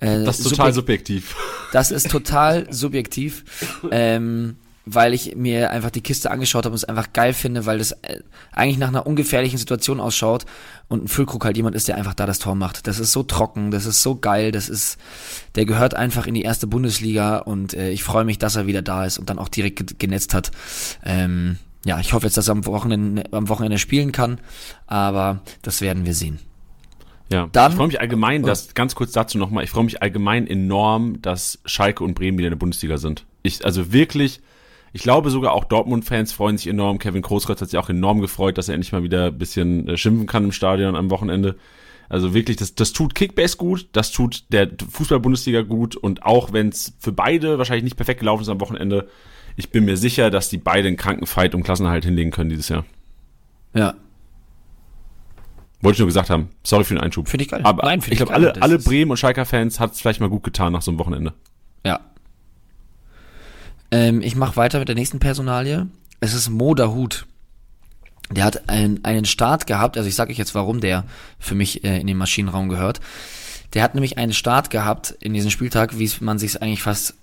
äh, Das ist total subjek- subjektiv. Das ist total subjektiv, ähm, weil ich mir einfach die Kiste angeschaut habe und es einfach geil finde, weil das äh, eigentlich nach einer ungefährlichen Situation ausschaut und ein Füllkrug halt jemand ist, der einfach da das Tor macht. Das ist so trocken, das ist so geil, das ist, der gehört einfach in die erste Bundesliga und äh, ich freue mich, dass er wieder da ist und dann auch direkt ge- genetzt hat. Ähm, ja, ich hoffe jetzt, dass er am Wochenende, am Wochenende spielen kann, aber das werden wir sehen. Ja, Dann- ich freue mich allgemein, dass, ganz kurz dazu nochmal, ich freue mich allgemein enorm, dass Schalke und Bremen wieder in der Bundesliga sind. Ich, also wirklich, ich glaube sogar auch Dortmund-Fans freuen sich enorm. Kevin Großkreuz hat sich auch enorm gefreut, dass er endlich mal wieder ein bisschen äh, schimpfen kann im Stadion am Wochenende. Also wirklich, das, das tut Kickbase gut, das tut der Fußball-Bundesliga gut und auch wenn es für beide wahrscheinlich nicht perfekt gelaufen ist am Wochenende, ich bin mir sicher, dass die beide einen kranken Fight um Klassenerhalt hinlegen können dieses Jahr. Ja, Wollte ich nur gesagt haben. Sorry für den Einschub. Finde ich geil. Aber Nein, ich glaube, alle, alle Bremen- und Schalker-Fans hat es vielleicht mal gut getan nach so einem Wochenende. Ja. Ähm, ich mache weiter mit der nächsten Personalie. Es ist Mo Dahut. Der hat einen, einen Start gehabt, also ich sage euch jetzt, warum der für mich äh, in den Maschinenraum gehört. Der hat nämlich einen Start gehabt in diesem Spieltag, wie es man sich eigentlich fast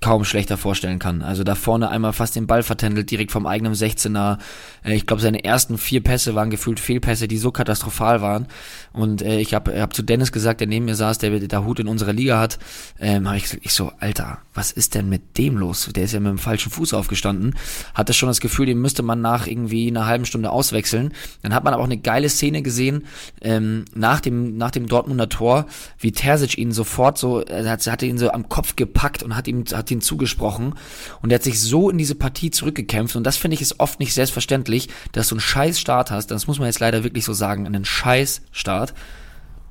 kaum schlechter vorstellen kann. Also da vorne einmal fast den Ball vertändelt, direkt vom eigenen 16er. Äh, ich glaube, seine ersten vier Pässe waren gefühlt Fehlpässe, die so katastrophal waren. Und äh, ich habe hab zu Dennis gesagt, der neben mir saß, der der Hut in unserer Liga hat, ähm, habe ich gesagt, ich so, Alter, was ist denn mit dem los? Der ist ja mit dem falschen Fuß aufgestanden. Hatte schon das Gefühl, den müsste man nach irgendwie einer halben Stunde auswechseln. Dann hat man aber auch eine geile Szene gesehen, ähm, nach dem, nach dem Dortmunder Tor, wie Terzic ihn sofort so, er hat, hatte ihn so am Kopf gepackt und hat ihm, hat ihn zugesprochen. Und er hat sich so in diese Partie zurückgekämpft. Und das finde ich ist oft nicht selbstverständlich, dass du einen scheiß Start hast. Das muss man jetzt leider wirklich so sagen, einen scheiß Start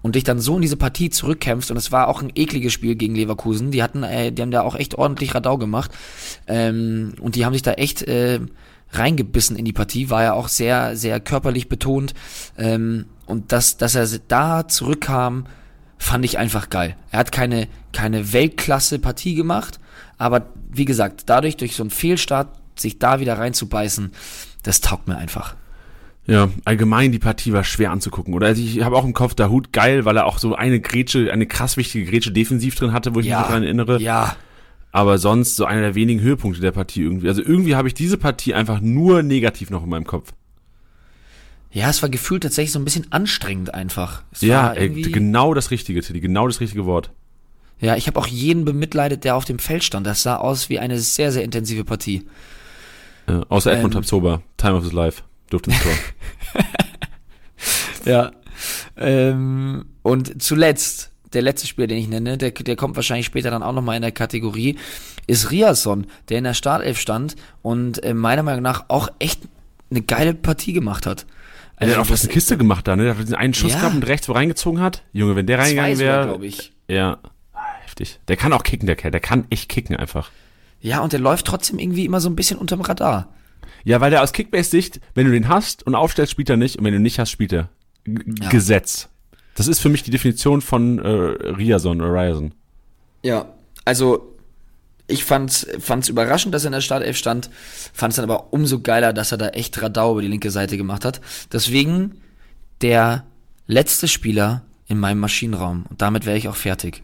und dich dann so in diese Partie zurückkämpfst und es war auch ein ekliges Spiel gegen Leverkusen. Die hatten, äh, die haben da auch echt ordentlich Radau gemacht ähm, und die haben sich da echt äh, reingebissen in die Partie. War ja auch sehr, sehr körperlich betont ähm, und dass, dass er da zurückkam, fand ich einfach geil. Er hat keine keine Weltklasse Partie gemacht, aber wie gesagt, dadurch durch so einen Fehlstart sich da wieder reinzubeißen, das taugt mir einfach. Ja, allgemein die Partie war schwer anzugucken. Oder also ich habe auch im Kopf der Hut geil, weil er auch so eine Grätsche, eine krass wichtige Grätsche defensiv drin hatte, wo ich mich daran erinnere. ja, Aber sonst so einer der wenigen Höhepunkte der Partie irgendwie. Also irgendwie habe ich diese Partie einfach nur negativ noch in meinem Kopf. Ja, es war gefühlt tatsächlich so ein bisschen anstrengend einfach. Es Ja, ey, genau das richtige, Tilly, genau das richtige Wort. Ja, ich habe auch jeden bemitleidet, der auf dem Feld stand. Das sah aus wie eine sehr, sehr intensive Partie. Ja, außer Edmund Ähm. Tabsoba, Time of his Life, durfte ins Tor. Ja. Ähm, und zuletzt, der letzte Spieler, den ich nenne, der, der kommt wahrscheinlich später dann auch nochmal in der Kategorie, ist Riasson, der in der Startelf stand und äh, meiner Meinung nach auch echt eine geile Partie gemacht hat. Also der hat auch fast eine Kiste gemacht da, ne? Der hat diesen einen Schuss Ja. gehabt und rechts wo reingezogen hat. Junge, wenn der reingegangen wäre. glaube ich. Ja. Heftig. Der kann auch kicken, der Kerl. Der kann echt kicken einfach. Ja, und der läuft trotzdem irgendwie immer so ein bisschen unterm Radar. Ja, weil der aus Kickbase-Sicht, wenn du den hast und aufstellst, spielt er nicht. Und wenn du ihn nicht hast, spielt er. G Ja. Gesetz. Das ist für mich die Definition von äh, Riason oder Ryerson. Ja, also ich fand's, fand's überraschend, dass er in der Startelf stand, fand's dann aber umso geiler, dass er da echt Radau über die linke Seite gemacht hat. Deswegen der letzte Spieler in meinem Maschinenraum. Und damit wäre ich auch fertig.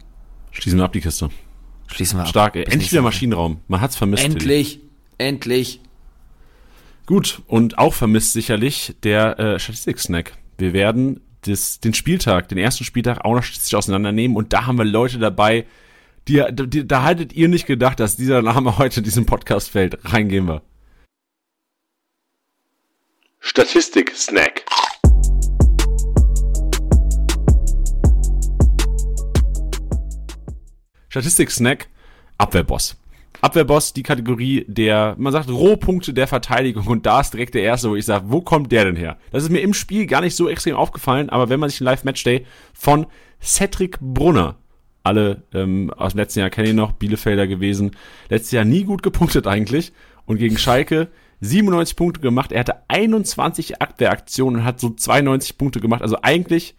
Schließen wir ab die Kiste. Schließen wir ab. Stark, ey. Endlich wieder. Maschinenraum. Man hat's vermisst. Tilly. Endlich, endlich. Gut, und auch vermisst sicherlich der äh, Statistik-Snack. Wir werden das, den Spieltag, den ersten Spieltag auch noch statistisch auseinandernehmen und da haben wir Leute dabei, die, die da haltet ihr nicht gedacht, dass dieser Name heute in diesem Podcast fällt. Reingehen wir. Statistik-Snack. Statistik-Snack, Abwehrboss. Abwehrboss, die Kategorie der, man sagt, Rohpunkte der Verteidigung und da ist direkt der erste, wo ich sage, wo kommt der denn her? Das ist mir im Spiel gar nicht so extrem aufgefallen, aber wenn man sich ein Live-Matchday von Cedric Brunner, alle ähm, aus dem letzten Jahr kenne ich noch, Bielefelder gewesen, letztes Jahr nie gut gepunktet eigentlich und gegen Schalke 97 Punkte gemacht, er hatte 21 Abwehraktionen und hat so 92 Punkte gemacht, also eigentlich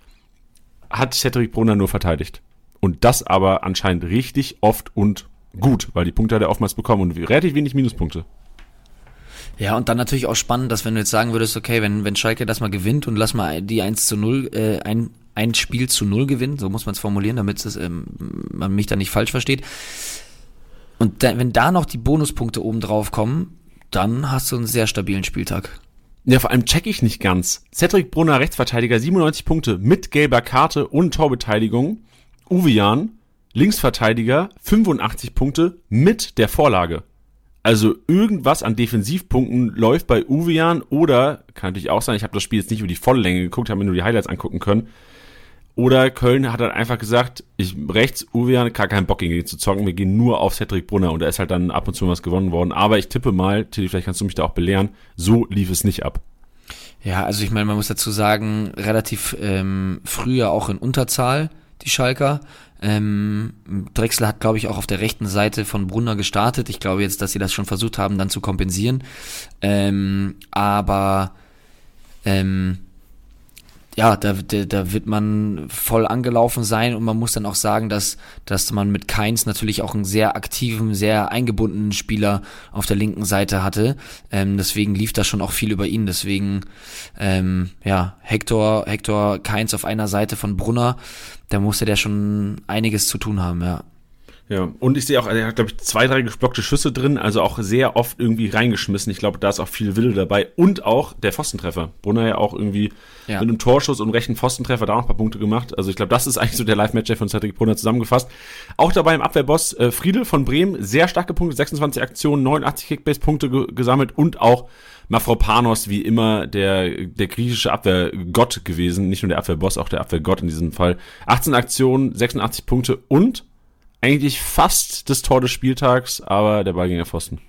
hat Cedric Brunner nur verteidigt. Und das aber anscheinend richtig oft und gut, weil die Punkte hat er oftmals bekommen und relativ wenig Minuspunkte. Ja, und dann natürlich auch spannend, dass wenn du jetzt sagen würdest, okay, wenn, wenn Schalke das mal gewinnt und lass mal die 1 zu 0, äh, ein, ein Spiel zu 0 gewinnen, so muss man es formulieren, damit ähm, man mich da nicht falsch versteht. Und da, wenn da noch die Bonuspunkte oben drauf kommen, dann hast du einen sehr stabilen Spieltag. Ja, vor allem check ich nicht ganz. Cedric Brunner, Rechtsverteidiger, 97 Punkte mit gelber Karte und Torbeteiligung. Uwe Jan, Linksverteidiger, 85 Punkte mit der Vorlage. Also irgendwas an Defensivpunkten läuft bei Uwe Jan oder, kann natürlich auch sein, ich habe das Spiel jetzt nicht über die volle Länge geguckt, habe mir nur die Highlights angucken können. Oder Köln hat dann einfach gesagt, ich rechts, Uwe Jan, gar keinen Bock gegen ihn zu zocken, wir gehen nur auf Cedric Brunner und da ist halt dann ab und zu was gewonnen worden. Aber ich tippe mal, Tilly, vielleicht kannst du mich da auch belehren, so lief es nicht ab. Ja, also ich meine, man muss dazu sagen, relativ ähm, früher auch in Unterzahl, die Schalker. Ähm, Drexler hat, glaube ich, auch auf der rechten Seite von Brunner gestartet. Ich glaube jetzt, dass sie das schon versucht haben, dann zu kompensieren. Ähm, aber ähm, ja, da, da, da wird man voll angelaufen sein und man muss dann auch sagen, dass, dass man mit Keins natürlich auch einen sehr aktiven, sehr eingebundenen Spieler auf der linken Seite hatte. Ähm, deswegen lief da schon auch viel über ihn. Deswegen, ähm, ja, Hector, Hector Keins auf einer Seite von Brunner, da musste der schon einiges zu tun haben, ja. Ja, und ich sehe auch, er hat, glaube ich, zwei, drei geblockte Schüsse drin, also auch sehr oft irgendwie reingeschmissen. Ich glaube, da ist auch viel Wille dabei. Und auch der Pfostentreffer. Brunner ja auch irgendwie Ja. mit einem Torschuss und einem rechten Pfostentreffer da auch noch ein paar Punkte gemacht. Also ich glaube, das ist eigentlich so der Live-Match von Cedric Brunner zusammengefasst. Auch dabei im Abwehrboss äh, Friedel von Bremen, sehr stark gepunktet, 26 Aktionen, 89 Kickbase-Punkte ge gesammelt und auch Mafropanos, wie immer der, der griechische Abwehrgott gewesen. Nicht nur der Abwehrboss, auch der Abwehrgott in diesem Fall. 18 Aktionen, 86 Punkte und eigentlich fast das Tor des Spieltags, aber der Ball ging auf Pfosten.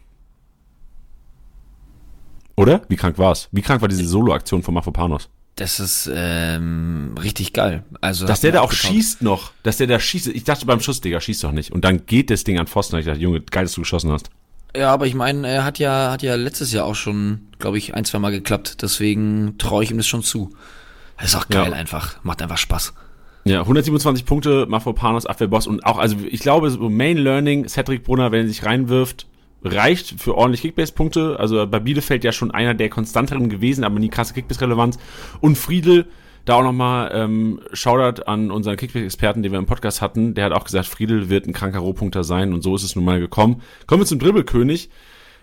Oder? Wie krank war's? Wie krank war diese Solo-Aktion von Mafropanos? Das ist ähm, richtig geil. Also Dass der da auch getaugt. schießt noch. Dass der da schießt. Ich dachte beim Schuss, Digga, schießt doch nicht. Und dann geht das Ding an Pfosten. Ich dachte, Junge, geil, dass du geschossen hast. Ja, aber ich meine, er hat ja, hat ja letztes Jahr auch schon, glaube ich, ein, zwei Mal geklappt. Deswegen traue ich ihm das schon zu. Das ist auch geil Ja. einfach. Macht einfach Spaß. Ja, 127 Punkte, Mafropanos, Abwehrboss und auch, also ich glaube, so Main Learning, Cedric Brunner, wenn er sich reinwirft, reicht für ordentlich Kickbase-Punkte. Also bei Bielefeld ja schon einer der konstanteren gewesen, aber nie krasse Kickbase-Relevanz. Und Friedel, da auch nochmal ähm, Shoutout an unseren Kickbase-Experten, den wir im Podcast hatten. Der hat auch gesagt, Friedel wird ein kranker Rohpunkter sein und so ist es nun mal gekommen. Kommen wir zum Dribbelkönig.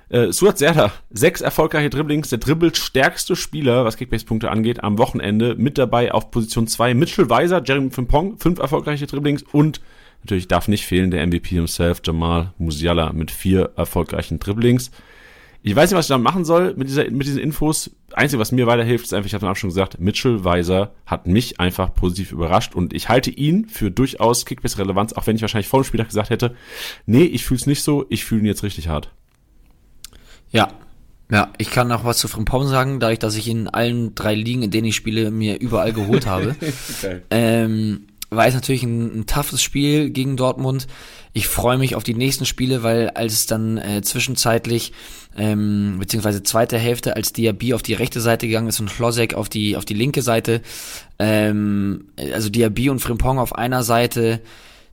Äh, Suat Serdar, sechs erfolgreiche Dribblings, der dribbelstärkste Spieler, was Kickbase-Punkte angeht, am Wochenende. Mit dabei auf Position 2 Mitchell Weiser, Jeremy Frimpong, fünf erfolgreiche Dribblings und natürlich darf nicht fehlen der MVP himself, Jamal Musiala, mit vier erfolgreichen Dribblings. Ich weiß nicht, was ich da machen soll mit, dieser, mit diesen Infos. Einzige, was mir weiterhilft, ist einfach, ich habe am schon gesagt, Mitchell Weiser hat mich einfach positiv überrascht und ich halte ihn für durchaus Kickbase-Relevanz, auch wenn ich wahrscheinlich vor dem Spieltag gesagt hätte, nee, ich fühle es nicht so, ich fühle ihn jetzt richtig hart. Ja, Ja, ich kann noch was zu Frimpong sagen, dadurch, dass ich in allen drei Ligen, in denen ich spiele, mir überall geholt habe. ähm, war es natürlich ein, ein toughes Spiel gegen Dortmund. Ich freue mich auf die nächsten Spiele, weil als es dann äh, zwischenzeitlich ähm, beziehungsweise zweite Hälfte, als Diaby auf die rechte Seite gegangen ist und Flosek auf die auf die linke Seite, ähm, also Diaby und Frimpong auf einer Seite,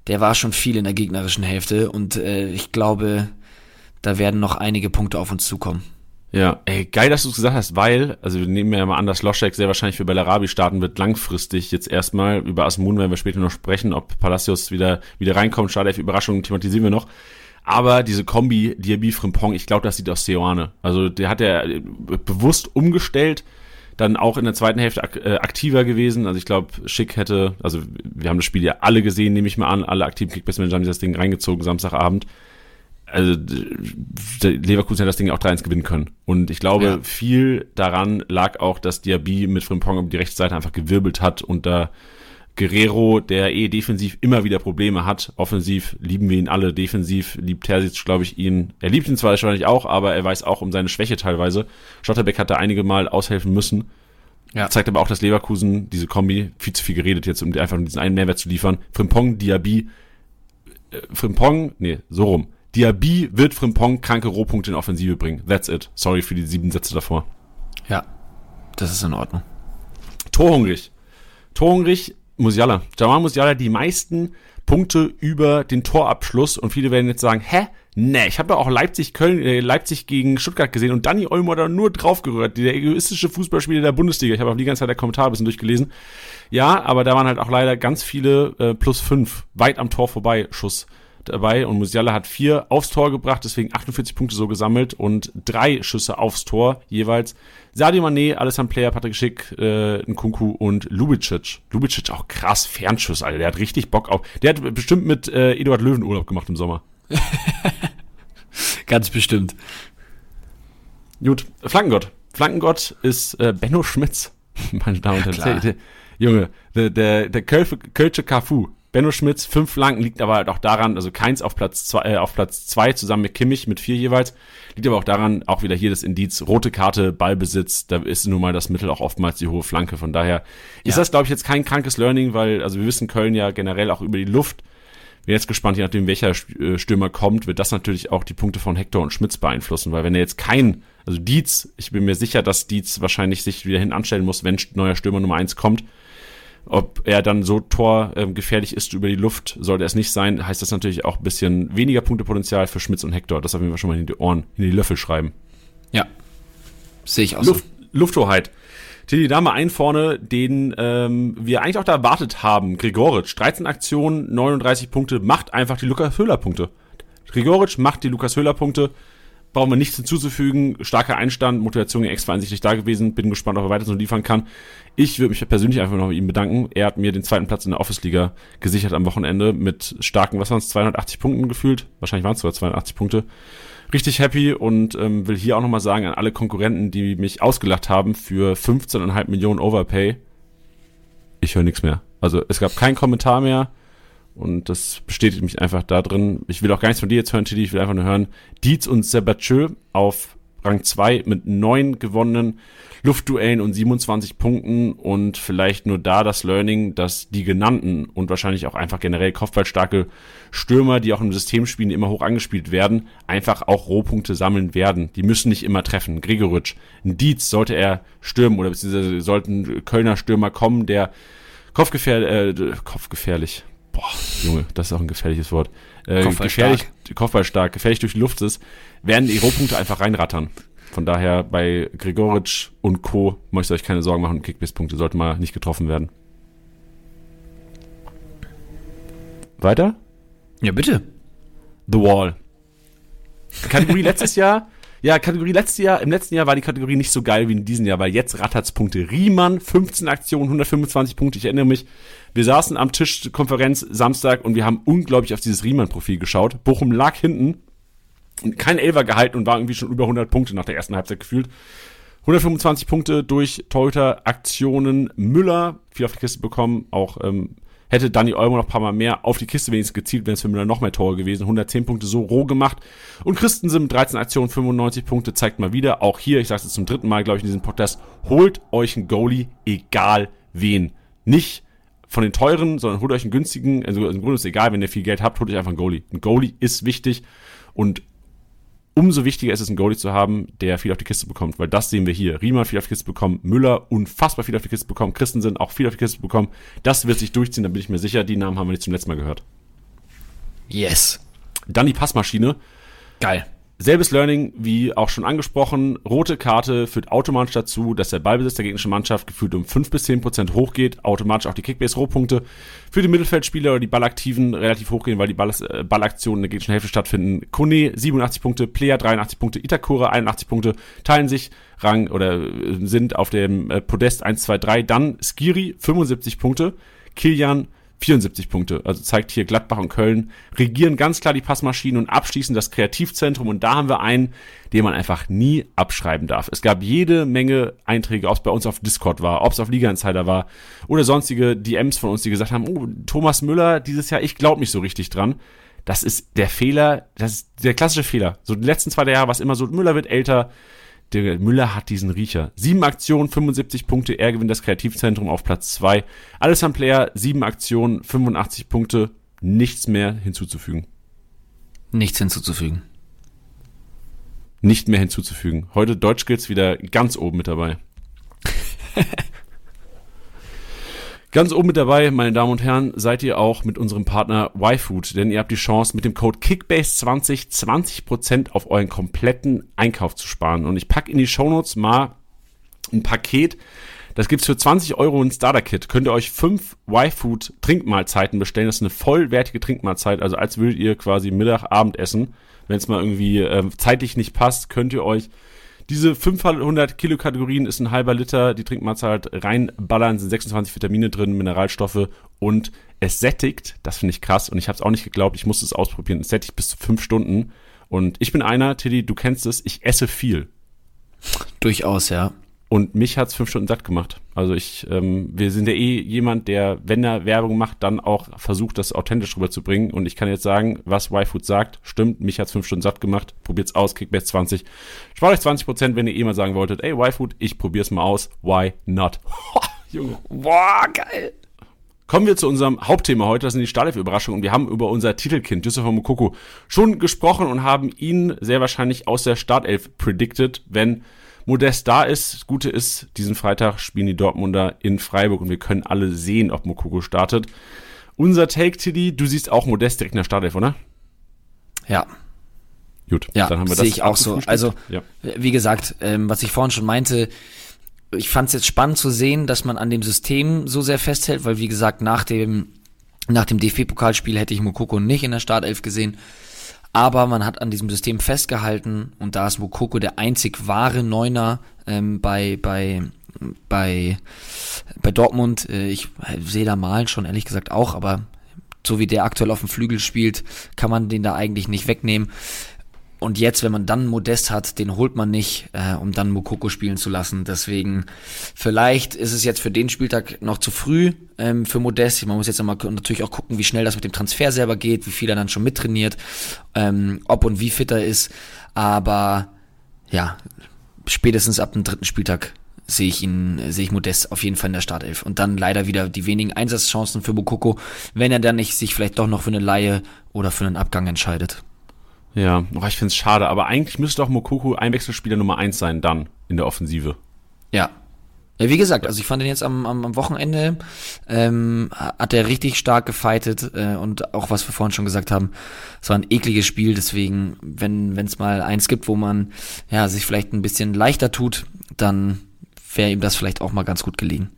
der war schon viel in der gegnerischen Hälfte und äh, ich glaube, da werden noch einige Punkte auf uns zukommen. Ja, ey, geil, dass du es gesagt hast, weil, also wir nehmen ja mal an, dass Loschek sehr wahrscheinlich für Bellarabi starten wird, langfristig jetzt erstmal. Über Asmun werden wir später noch sprechen, ob Palacios wieder, wieder reinkommt. Schade, für Überraschungen thematisieren wir noch. Aber diese Kombi, Diaby Frimpong, ich glaube, das sieht aus Seoane. Also der hat er bewusst umgestellt, dann auch in der zweiten Hälfte ak äh, aktiver gewesen. Also ich glaube, Schick hätte, also wir haben das Spiel ja alle gesehen, nehme ich mal an, alle aktiven Kickbase-Manager haben das Ding reingezogen Samstagabend also Leverkusen hätte das Ding auch 3-1 gewinnen können. Und ich glaube, ja. viel daran lag auch, dass Diaby mit Frimpong um die rechte Seite einfach gewirbelt hat und da Guerrero, der eh defensiv immer wieder Probleme hat. Offensiv lieben wir ihn alle, defensiv liebt Terzic, glaube ich, ihn. Er liebt ihn zwar wahrscheinlich auch, aber er weiß auch um seine Schwäche teilweise. Schotterbeck hat da einige Mal aushelfen müssen. Ja. Zeigt aber auch, dass Leverkusen, diese Kombi, viel zu viel geredet jetzt, um einfach diesen einen Mehrwert zu liefern. Frimpong, Diaby, äh, Frimpong, nee, so rum. Diaby wird Frimpong kranke Rohpunkte in Offensive bringen. That's it. Sorry für die sieben Sätze davor. Ja, das ist in Ordnung. Torhungrig. Torhungrig, Musiala. Jamal Musiala die meisten Punkte über den Torabschluss und viele werden jetzt sagen, hä? Nee, ich habe ja auch Leipzig, Köln, äh, Leipzig gegen Stuttgart gesehen und Danny Olmo da nur draufgerührt, der egoistische Fußballspieler der Bundesliga. Ich habe auch die ganze Zeit der Kommentar ein bisschen durchgelesen. Ja, aber da waren halt auch leider ganz viele äh, plus fünf, weit am Tor vorbei Schuss dabei und Musiala hat vier aufs Tor gebracht, deswegen 48 Punkte so gesammelt und drei Schüsse aufs Tor jeweils. Sadio Mané, Alessandro Player, Patrick Schick, äh, Nkunku und Lubicic. Lubicic auch krass, Fernschuss, Alter. Der hat richtig Bock auf. Der hat bestimmt mit äh, Eduard Löwen Urlaub gemacht im Sommer. Ganz bestimmt. Gut, Flankengott. Flankengott ist äh, Benno Schmitz, meine Damen und Herren. Junge, der, der, der Kölsche Cafu, Benno Schmitz, fünf Flanken, liegt aber halt auch daran, also keins auf Platz zwei, äh, auf Platz zwei zusammen mit Kimmich mit vier jeweils, liegt aber auch daran, auch wieder hier das Indiz, rote Karte, Ballbesitz, da ist nun mal das Mittel auch oftmals die hohe Flanke, von daher ist das, glaube ich, jetzt kein krankes Learning, weil, also wir wissen Köln ja generell auch über die Luft, bin jetzt gespannt, je nachdem welcher äh, Stürmer kommt, wird das natürlich auch die Punkte von Hector und Schmitz beeinflussen, weil wenn er jetzt kein, also Dietz, ich bin mir sicher, dass Dietz wahrscheinlich sich wieder hin anstellen muss, wenn neuer Stürmer Nummer eins kommt, ob er dann so torgefährlich ähm, ist über die Luft, sollte es nicht sein, heißt das natürlich auch ein bisschen weniger Punktepotenzial für Schmitz und Hector. Das auf jeden Fall schon mal in die Ohren, in die Löffel schreiben. Ja, sehe ich auch Luft, so. Lufthoheit. Tilly, da mal einen vorne, den ähm, wir eigentlich auch da erwartet haben. Gregoritsch, 13 Aktionen, 39 Punkte, macht einfach die Lukas Höhler Punkte. Gregoritsch macht die Lukas Höhler Punkte brauchen wir nichts hinzuzufügen. Starker Einstand, Motivation extra einsichtlich da gewesen. Bin gespannt, ob er weiter so liefern kann. Ich würde mich persönlich einfach noch mit ihm bedanken. Er hat mir den zweiten Platz in der Office-Liga gesichert am Wochenende mit starken, was waren es, 280 Punkten gefühlt. Wahrscheinlich waren es sogar 280 Punkte. Richtig happy und ähm, will hier auch nochmal sagen an alle Konkurrenten, die mich ausgelacht haben für 15,5 Millionen Overpay. Ich höre nichts mehr. Also es gab keinen Kommentar mehr und das bestätigt mich einfach da drin. Ich will auch gar nichts von dir jetzt hören, Tilly. Ich will einfach nur hören. Dietz und Sebatieu auf Rang 2 mit neun gewonnenen Luftduellen und 27 Punkten und vielleicht nur da das Learning, dass die genannten und wahrscheinlich auch einfach generell kopfballstarke Stürmer, die auch im System spielen, immer hoch angespielt werden, einfach auch Rohpunkte sammeln werden. Die müssen nicht immer treffen. Gregoritsch, ein Dietz sollte er stürmen oder beziehungsweise sollten Kölner Stürmer kommen, der kopfgefährlich, äh, kopfgefährlich, boah, Junge, das ist auch ein gefährliches Wort, äh, gefährlich, Kopfballstark, gefährlich durch die Luft ist, werden die Rohpunkte einfach reinrattern. Von daher bei Gregoritsch und Co. möchte euch keine Sorgen machen, Kickbase-Punkte sollten mal nicht getroffen werden. Weiter? Ja, bitte. The Wall. Kategorie letztes Jahr ja, Kategorie letztes Jahr, im letzten Jahr war die Kategorie nicht so geil wie in diesem Jahr, weil jetzt rattert's Punkte. Riemann, 15 Aktionen, 125 Punkte. Ich erinnere mich, wir saßen am Tisch Konferenz Samstag und wir haben unglaublich auf dieses Riemann-Profil geschaut. Bochum lag hinten, kein Elver gehalten und war irgendwie schon über 100 Punkte nach der ersten Halbzeit gefühlt. 125 Punkte durch Torhüter-Aktionen. Müller, viel auf die Kiste bekommen, auch ähm, Hätte Danny Olmo noch ein paar Mal mehr auf die Kiste wenigstens gezielt, wäre es für Müller noch mehr Tore gewesen. 110 Punkte so roh gemacht. Und Christensen mit 13 Aktionen, 95 Punkte, zeigt mal wieder, auch hier, ich sage es zum dritten Mal, glaube ich, in diesem Podcast, holt euch einen Goalie, egal wen. Nicht von den teuren, sondern holt euch einen günstigen, also im Grunde ist es egal, wenn ihr viel Geld habt, holt euch einfach einen Goalie. Ein Goalie ist wichtig und umso wichtiger ist es, einen Goalie zu haben, der viel auf die Kiste bekommt, weil das sehen wir hier. Riemann viel auf die Kiste bekommen, Müller unfassbar viel auf die Kiste bekommen, Christensen auch viel auf die Kiste bekommen. Das wird sich durchziehen, da bin ich mir sicher. Die Namen haben wir nicht zum letzten Mal gehört. Yes. Dann die Passmaschine. Geil. Selbes Learning wie auch schon angesprochen. Rote Karte führt automatisch dazu, dass der Ballbesitz der gegnerischen Mannschaft gefühlt um 5 bis 10 Prozent hochgeht. Automatisch auch die Kickbase-Rohpunkte für die Mittelfeldspieler oder die Ballaktiven relativ hochgehen, weil die Ball äh, Ballaktionen in der gegnerischen Hälfte stattfinden. Kone 87 Punkte, Player 83 Punkte, Itakura 81 Punkte, teilen sich Rang oder äh, sind auf dem äh, Podest 1, 2, 3. Dann Skiri 75 Punkte, Kilian 74 Punkte. Also zeigt hier Gladbach und Köln regieren ganz klar die Passmaschinen und abschließen das Kreativzentrum. Und da haben wir einen, den man einfach nie abschreiben darf. Es gab jede Menge Einträge, ob es bei uns auf Discord war, ob es auf Liga Insider war oder sonstige DMs von uns, die gesagt haben, oh, Thomas Müller dieses Jahr, ich glaube nicht so richtig dran. Das ist der Fehler, das ist der klassische Fehler. So die letzten zwei Jahre war es immer so, Müller wird älter, der Müller hat diesen Riecher. Sieben Aktionen, 75 Punkte, er gewinnt das Kreativzentrum auf Platz zwei. Alles am Player, sieben Aktionen, 85 Punkte, nichts mehr hinzuzufügen. Nichts hinzuzufügen. Nicht mehr hinzuzufügen. Heute Deutsch Skills wieder ganz oben mit dabei. Ganz oben mit dabei, meine Damen und Herren, seid ihr auch mit unserem Partner YFood, denn ihr habt die Chance, mit dem Code Kickbase20 20% auf euren kompletten Einkauf zu sparen. Und ich packe in die Shownotes mal ein Paket, das gibt's für 20 Euro ein Starter-Kit. Könnt ihr euch fünf Y-Food Trinkmahlzeiten bestellen. Das ist eine vollwertige Trinkmahlzeit, also als würdet ihr quasi Mittag, Abend essen. Wenn es mal irgendwie äh, zeitlich nicht passt, könnt ihr euch diese 500 Kilo Kategorien ist ein halber Liter, die Trinkmahlzeit reinballern, sind 26 Vitamine drin, Mineralstoffe und es sättigt, das finde ich krass. Und ich habe es auch nicht geglaubt, ich musste es ausprobieren, es sättigt bis zu fünf Stunden. Und ich bin einer, Tilly, du kennst es, ich esse viel. Durchaus, ja. Und mich hat's fünf Stunden satt gemacht. Also ich, ähm, wir sind ja eh jemand, der, wenn er Werbung macht, dann auch versucht, das authentisch rüberzubringen. Und ich kann jetzt sagen, was YFood sagt, stimmt, mich hat's fünf Stunden satt gemacht. Probiert's aus, Kickbase 20. Spart euch 20 Prozent, wenn ihr eh mal sagen wolltet, ey YFood, ich probier's mal aus. Why not? Junge. Boah, geil. Kommen wir zu unserem Hauptthema heute, das sind die Startelf-Überraschungen. Und wir haben über unser Titelkind, Yusufa Mokoko, schon gesprochen und haben ihn sehr wahrscheinlich aus der Startelf predicted, wenn Modest da ist. Das Gute ist, diesen Freitag spielen die Dortmunder in Freiburg und wir können alle sehen, ob Mokoko startet. Unser Take, Tiddy, du siehst auch Modest direkt in der Startelf, oder? Ja. Gut, ja, dann haben wir das. Sehe ich auch so. Also, ja. wie gesagt, ähm, was ich vorhin schon meinte, ich fand es jetzt spannend zu sehen, dass man an dem System so sehr festhält, weil wie gesagt, nach dem, nach dem DFB-Pokalspiel hätte ich Mokoko nicht in der Startelf gesehen. Aber man hat an diesem System festgehalten und da ist Mokoko der einzig wahre Neuner ähm, bei, bei, bei, bei Dortmund. Äh, ich sehe da Malen schon ehrlich gesagt auch, aber so wie der aktuell auf dem Flügel spielt, kann man den da eigentlich nicht wegnehmen. Und jetzt, wenn man dann Modest hat, den holt man nicht, äh, um dann Mokoko spielen zu lassen. Deswegen, vielleicht ist es jetzt für den Spieltag noch zu früh ähm, für Modest. Man muss jetzt mal natürlich auch gucken, wie schnell das mit dem Transfer selber geht, wie viel er dann schon mittrainiert, ähm, ob und wie fit er ist. Aber ja, spätestens ab dem dritten Spieltag sehe ich ihn, sehe ich Modest auf jeden Fall in der Startelf. Und dann leider wieder die wenigen Einsatzchancen für Mokoko, wenn er dann nicht sich vielleicht doch noch für eine Laie oder für einen Abgang entscheidet. Ja, oh, ich finde es schade, aber eigentlich müsste doch Mokoku Einwechselspieler Nummer eins sein, dann in der Offensive. Ja. Ja, wie gesagt, also ich fand ihn jetzt am, am, am Wochenende, ähm, hat er richtig stark gefightet äh, und auch was wir vorhin schon gesagt haben, es war ein ekliges Spiel, deswegen, wenn es mal eins gibt, wo man ja sich vielleicht ein bisschen leichter tut, dann wäre ihm das vielleicht auch mal ganz gut gelegen.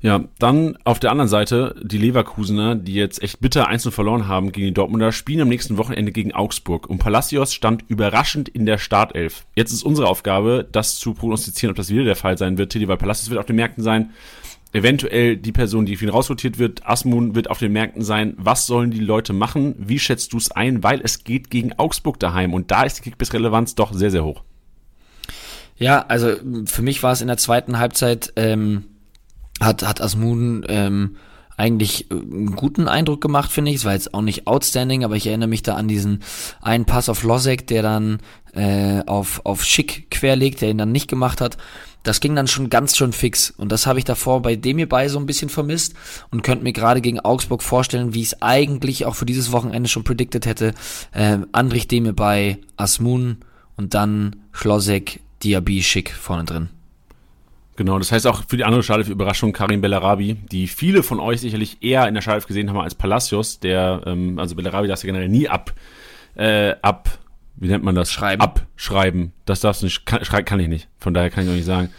Ja, dann auf der anderen Seite die Leverkusener, die jetzt echt bitter einzeln verloren haben gegen die Dortmunder, spielen am nächsten Wochenende gegen Augsburg. Und Palacios stand überraschend in der Startelf. Jetzt ist unsere Aufgabe, das zu prognostizieren, ob das wieder der Fall sein wird, Tilly, weil Palacios wird auf den Märkten sein. Eventuell die Person, die für ihn rausrotiert wird, Asmun wird auf den Märkten sein. Was sollen die Leute machen? Wie schätzt du es ein? Weil es geht gegen Augsburg daheim und da ist die Kickbiss-Relevanz doch sehr, sehr hoch. Ja, also für mich war es in der zweiten Halbzeit ähm, hat, hat Asmun ähm, eigentlich äh, einen guten Eindruck gemacht, finde ich. Es war jetzt auch nicht outstanding, aber ich erinnere mich da an diesen einen Pass auf Losek, der dann äh, auf, auf Schick querlegt, der ihn dann nicht gemacht hat. Das ging dann schon ganz schön fix. Und das habe ich davor bei dem hierbei so ein bisschen vermisst und könnte mir gerade gegen Augsburg vorstellen, wie ich es eigentlich auch für dieses Wochenende schon predicted hätte. Äh, Andrich Demir bei Asmun und dann Schlosek, Diaby, Schick vorne drin. Genau, das heißt auch für die andere Startelf Überraschung Karim Bellarabi, die viele von euch sicherlich eher in der Startelf gesehen haben als Palacios, der, ähm, also Bellarabi darfst du generell nie ab, äh, ab, wie nennt man das? Schreiben. Abschreiben. Das darfst du nicht, kann, kann ich nicht. Von daher kann ich auch nicht sagen.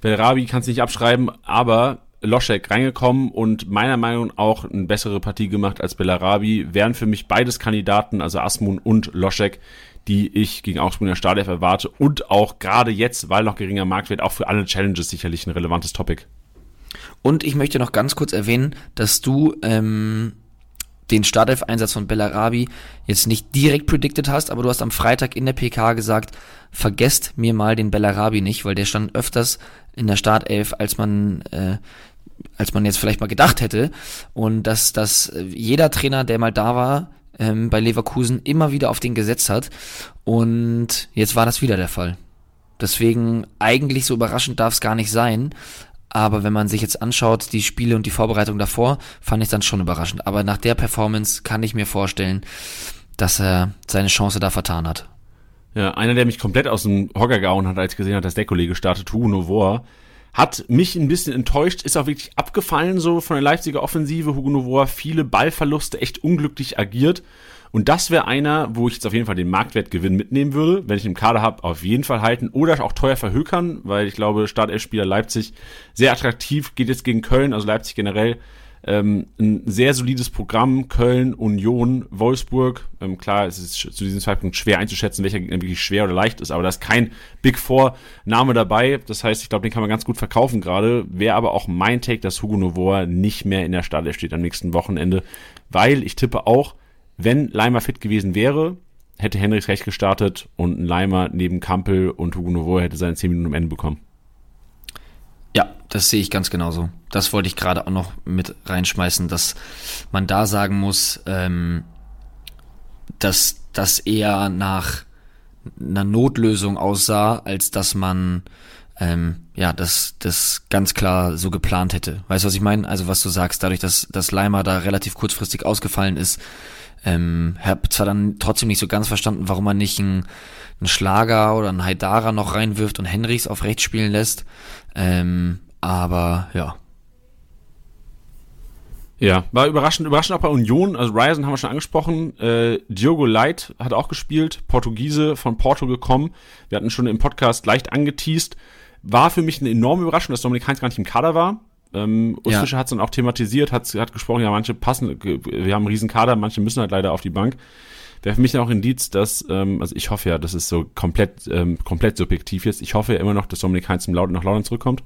Bellarabi kannst du nicht abschreiben, aber Loschek reingekommen und meiner Meinung nach auch eine bessere Partie gemacht als Bellarabi, wären für mich beides Kandidaten, also Asmun und Loschek, die ich gegen Augsburg in der Startelf erwarte und auch gerade jetzt, weil noch geringer Marktwert, auch für alle Challenges sicherlich ein relevantes Topic. Und ich möchte noch ganz kurz erwähnen, dass du ähm, den Startelf-Einsatz von Bellarabi jetzt nicht direkt predicted hast, aber du hast am Freitag in der PK gesagt, vergesst mir mal den Bellarabi nicht, weil der stand öfters in der Startelf, als man äh, als man jetzt vielleicht mal gedacht hätte. Und dass, dass jeder Trainer, der mal da war, ähm, bei Leverkusen immer wieder auf den gesetzt hat. Und jetzt war das wieder der Fall. Deswegen eigentlich so überraschend darf es gar nicht sein. Aber wenn man sich jetzt anschaut, die Spiele und die Vorbereitung davor, fand ich dann schon überraschend. Aber nach der Performance kann ich mir vorstellen, dass er seine Chance da vertan hat. Ja, einer, der mich komplett aus dem Hocker gehauen hat, als gesehen hat, dass der Kollege startet, Hugo Novoa, hat mich ein bisschen enttäuscht, ist auch wirklich abgefallen so von der Leipziger Offensive. Hugo Novoa viele Ballverluste, echt unglücklich agiert. Und das wäre einer, wo ich jetzt auf jeden Fall den Marktwertgewinn mitnehmen würde, wenn ich im Kader habe, auf jeden Fall halten oder auch teuer verhökern, weil ich glaube, Startelf-Spieler Leipzig sehr attraktiv, geht jetzt gegen Köln, also Leipzig generell ähm, ein sehr solides Programm, Köln, Union, Wolfsburg. Ähm, klar, es ist zu diesem Zeitpunkt schwer einzuschätzen, welcher Gegner wirklich schwer oder leicht ist, aber da ist kein Big Four Name dabei. Das heißt, ich glaube, den kann man ganz gut verkaufen gerade. Wäre aber auch mein Take, dass Hugo Novoa nicht mehr in der Startelf steht am nächsten Wochenende, weil ich tippe auch, wenn Leimer fit gewesen wäre, hätte Henrichs recht gestartet und ein Leimer neben Kampel und Hugo Novoa hätte seine 10 Minuten am Ende bekommen. Das sehe ich ganz genauso. Das wollte ich gerade auch noch mit reinschmeißen, dass man da sagen muss, ähm, dass das eher nach einer Notlösung aussah, als dass man ähm, ja das das ganz klar so geplant hätte. Weißt du, was ich meine? Also was du sagst, dadurch, dass dass Leimer da relativ kurzfristig ausgefallen ist, ähm, hab zwar dann trotzdem nicht so ganz verstanden, warum man nicht einen Schlager oder einen Haidara noch reinwirft und Henrichs auf rechts spielen lässt. Ähm, aber ja. Ja, war überraschend, überraschend auch bei Union. Also Ryerson haben wir schon angesprochen. Äh, Diogo Light hat auch gespielt, Portugiese von Porto gekommen. Wir hatten schon im Podcast leicht angeteased. War für mich eine enorme Überraschung, dass Dominik Heinz gar nicht im Kader war. Ähm, Usfischer ja. hat es dann auch thematisiert, hat, hat gesprochen, ja, manche passen, wir haben einen riesen Kader, manche müssen halt leider auf die Bank. Wäre für mich auch Indiz, dass, ähm, also ich hoffe ja, das ist so komplett, ähm, komplett subjektiv jetzt. Ich hoffe ja immer noch, dass Dominik Heinz zum Laut nach Lautern zurückkommt.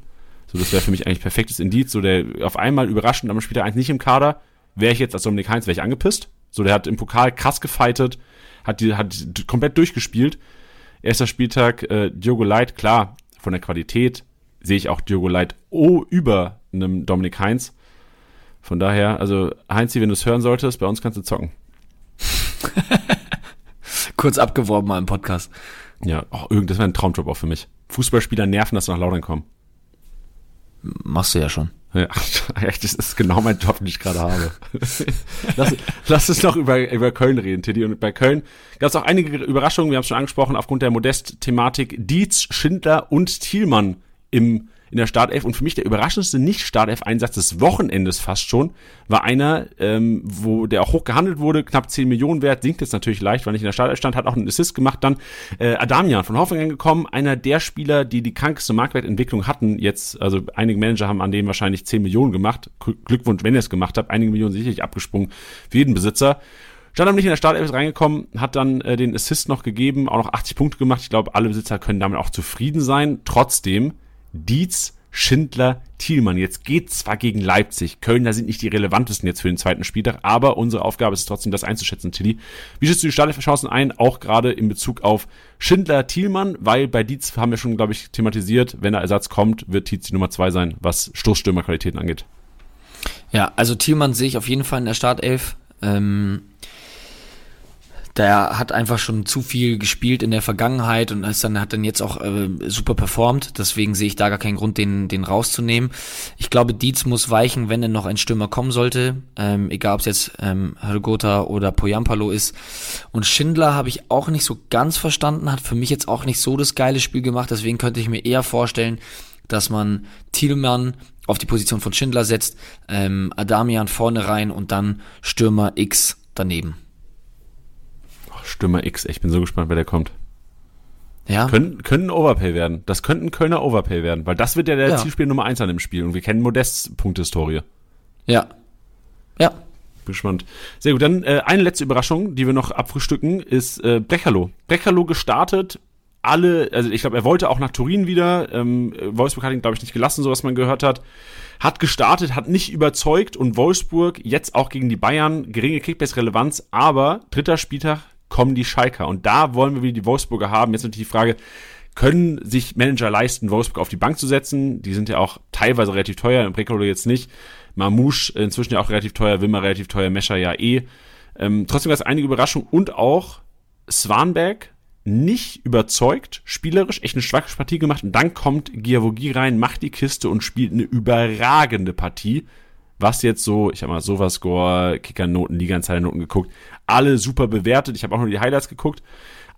So, das wäre für mich eigentlich perfektes Indiz. So, der auf einmal überraschend, aber spielt er eins nicht im Kader. Wäre ich jetzt als Dominik Heinz, wäre ich angepisst. So, der hat im Pokal krass gefightet, hat die, hat komplett durchgespielt. Erster Spieltag, äh, Diogo Light, klar, von der Qualität sehe ich auch Diogo Light oh, über einem Dominik Heinz. Von daher, also Heinzi, wenn du es hören solltest, bei uns kannst du zocken. Kurz abgeworben mal im Podcast. Ja, oh, irgend, das wäre ein Traumjob auch für mich. Fußballspieler nerven, dass sie nach Laudern kommen. Machst du ja schon. Ja, das ist genau mein Job, den ich gerade habe. lass, lass uns noch über, über Köln reden, Tiddy. Und bei Köln gab es auch einige Überraschungen, wir haben es schon angesprochen, aufgrund der Modest-Thematik. Dietz, Schindler und Thielmann im in der Startelf und für mich der überraschendste Nicht-Startelf-Einsatz des Wochenendes fast schon, war einer, ähm, wo der auch hoch gehandelt wurde, knapp 10 Millionen wert, sinkt jetzt natürlich leicht, weil nicht in der Startelf stand, hat auch einen Assist gemacht, dann äh, Adamian von Hoffenheim gekommen, einer der Spieler, die die krankeste Marktwertentwicklung hatten, jetzt, also einige Manager haben an dem wahrscheinlich 10 Millionen gemacht, Glückwunsch, wenn ihr es gemacht habt, einige Millionen sicherlich abgesprungen für jeden Besitzer. Stand nicht in der Startelf reingekommen, hat dann äh, den Assist noch gegeben, auch noch 80 Punkte gemacht. Ich glaube, alle Besitzer können damit auch zufrieden sein. Trotzdem Dietz, Schindler, Thielmann. Jetzt geht zwar gegen Leipzig. Kölner sind nicht die relevantesten jetzt für den zweiten Spieltag, aber unsere Aufgabe ist trotzdem, das einzuschätzen, Tilly. Wie schätzt du die Startelf-Chancen ein? Auch gerade in Bezug auf Schindler, Thielmann, weil bei Dietz haben wir schon, glaube ich, thematisiert, wenn der Ersatz kommt, wird Dietz die Nummer zwei sein, was Stoßstürmerqualitäten angeht. Ja, also Thielmann sehe ich auf jeden Fall in der Startelf. Ähm, der hat einfach schon zu viel gespielt in der Vergangenheit und ist dann, hat dann jetzt auch äh, super performt. Deswegen sehe ich da gar keinen Grund, den, den rauszunehmen. Ich glaube, Dietz muss weichen, wenn denn noch ein Stürmer kommen sollte. Ähm, egal, ob es jetzt ähm, Hergotha oder Poyampalo ist. Und Schindler habe ich auch nicht so ganz verstanden, hat für mich jetzt auch nicht so das geile Spiel gemacht. Deswegen könnte ich mir eher vorstellen, dass man Thielmann auf die Position von Schindler setzt, ähm, Adamian vorne rein und dann Stürmer X daneben. Stürmer X, ich bin so gespannt, wer der kommt. Ja. Können, können Overpay werden. Das könnten Kölner Overpay werden, weil das wird ja der Ja. Zielspiel Nummer 1 an dem Spiel und wir kennen Modests Punktehistorie. Ja. Ja. Bin gespannt. Sehr gut, dann äh, eine letzte Überraschung, die wir noch abfrühstücken, ist äh, Brecherloh. Brecherloh gestartet, alle, also ich glaube, er wollte auch nach Turin wieder. Ähm, Wolfsburg hat ihn, glaube ich, nicht gelassen, so was man gehört hat. Hat gestartet, hat nicht überzeugt und Wolfsburg jetzt auch gegen die Bayern geringe Kickbase-Relevanz, aber dritter Spieltag kommen die Schalker und da wollen wir wieder die Wolfsburger haben. Jetzt natürlich die Frage, können sich Manager leisten, Wolfsburg auf die Bank zu setzen? Die sind ja auch teilweise relativ teuer, Brecherloh jetzt nicht. Mamouche inzwischen ja auch relativ teuer, Wimmer relativ teuer, Mescher ja eh. Ähm, trotzdem gab es einige Überraschungen und auch Swanberg nicht überzeugt, spielerisch echt eine schwache Partie gemacht und dann kommt Giavogi rein, macht die Kiste und spielt eine überragende Partie. Was jetzt so, ich habe mal Sova-Score, Kicker-Noten, Liga-Noten geguckt, alle super bewertet. Ich habe auch nur die Highlights geguckt.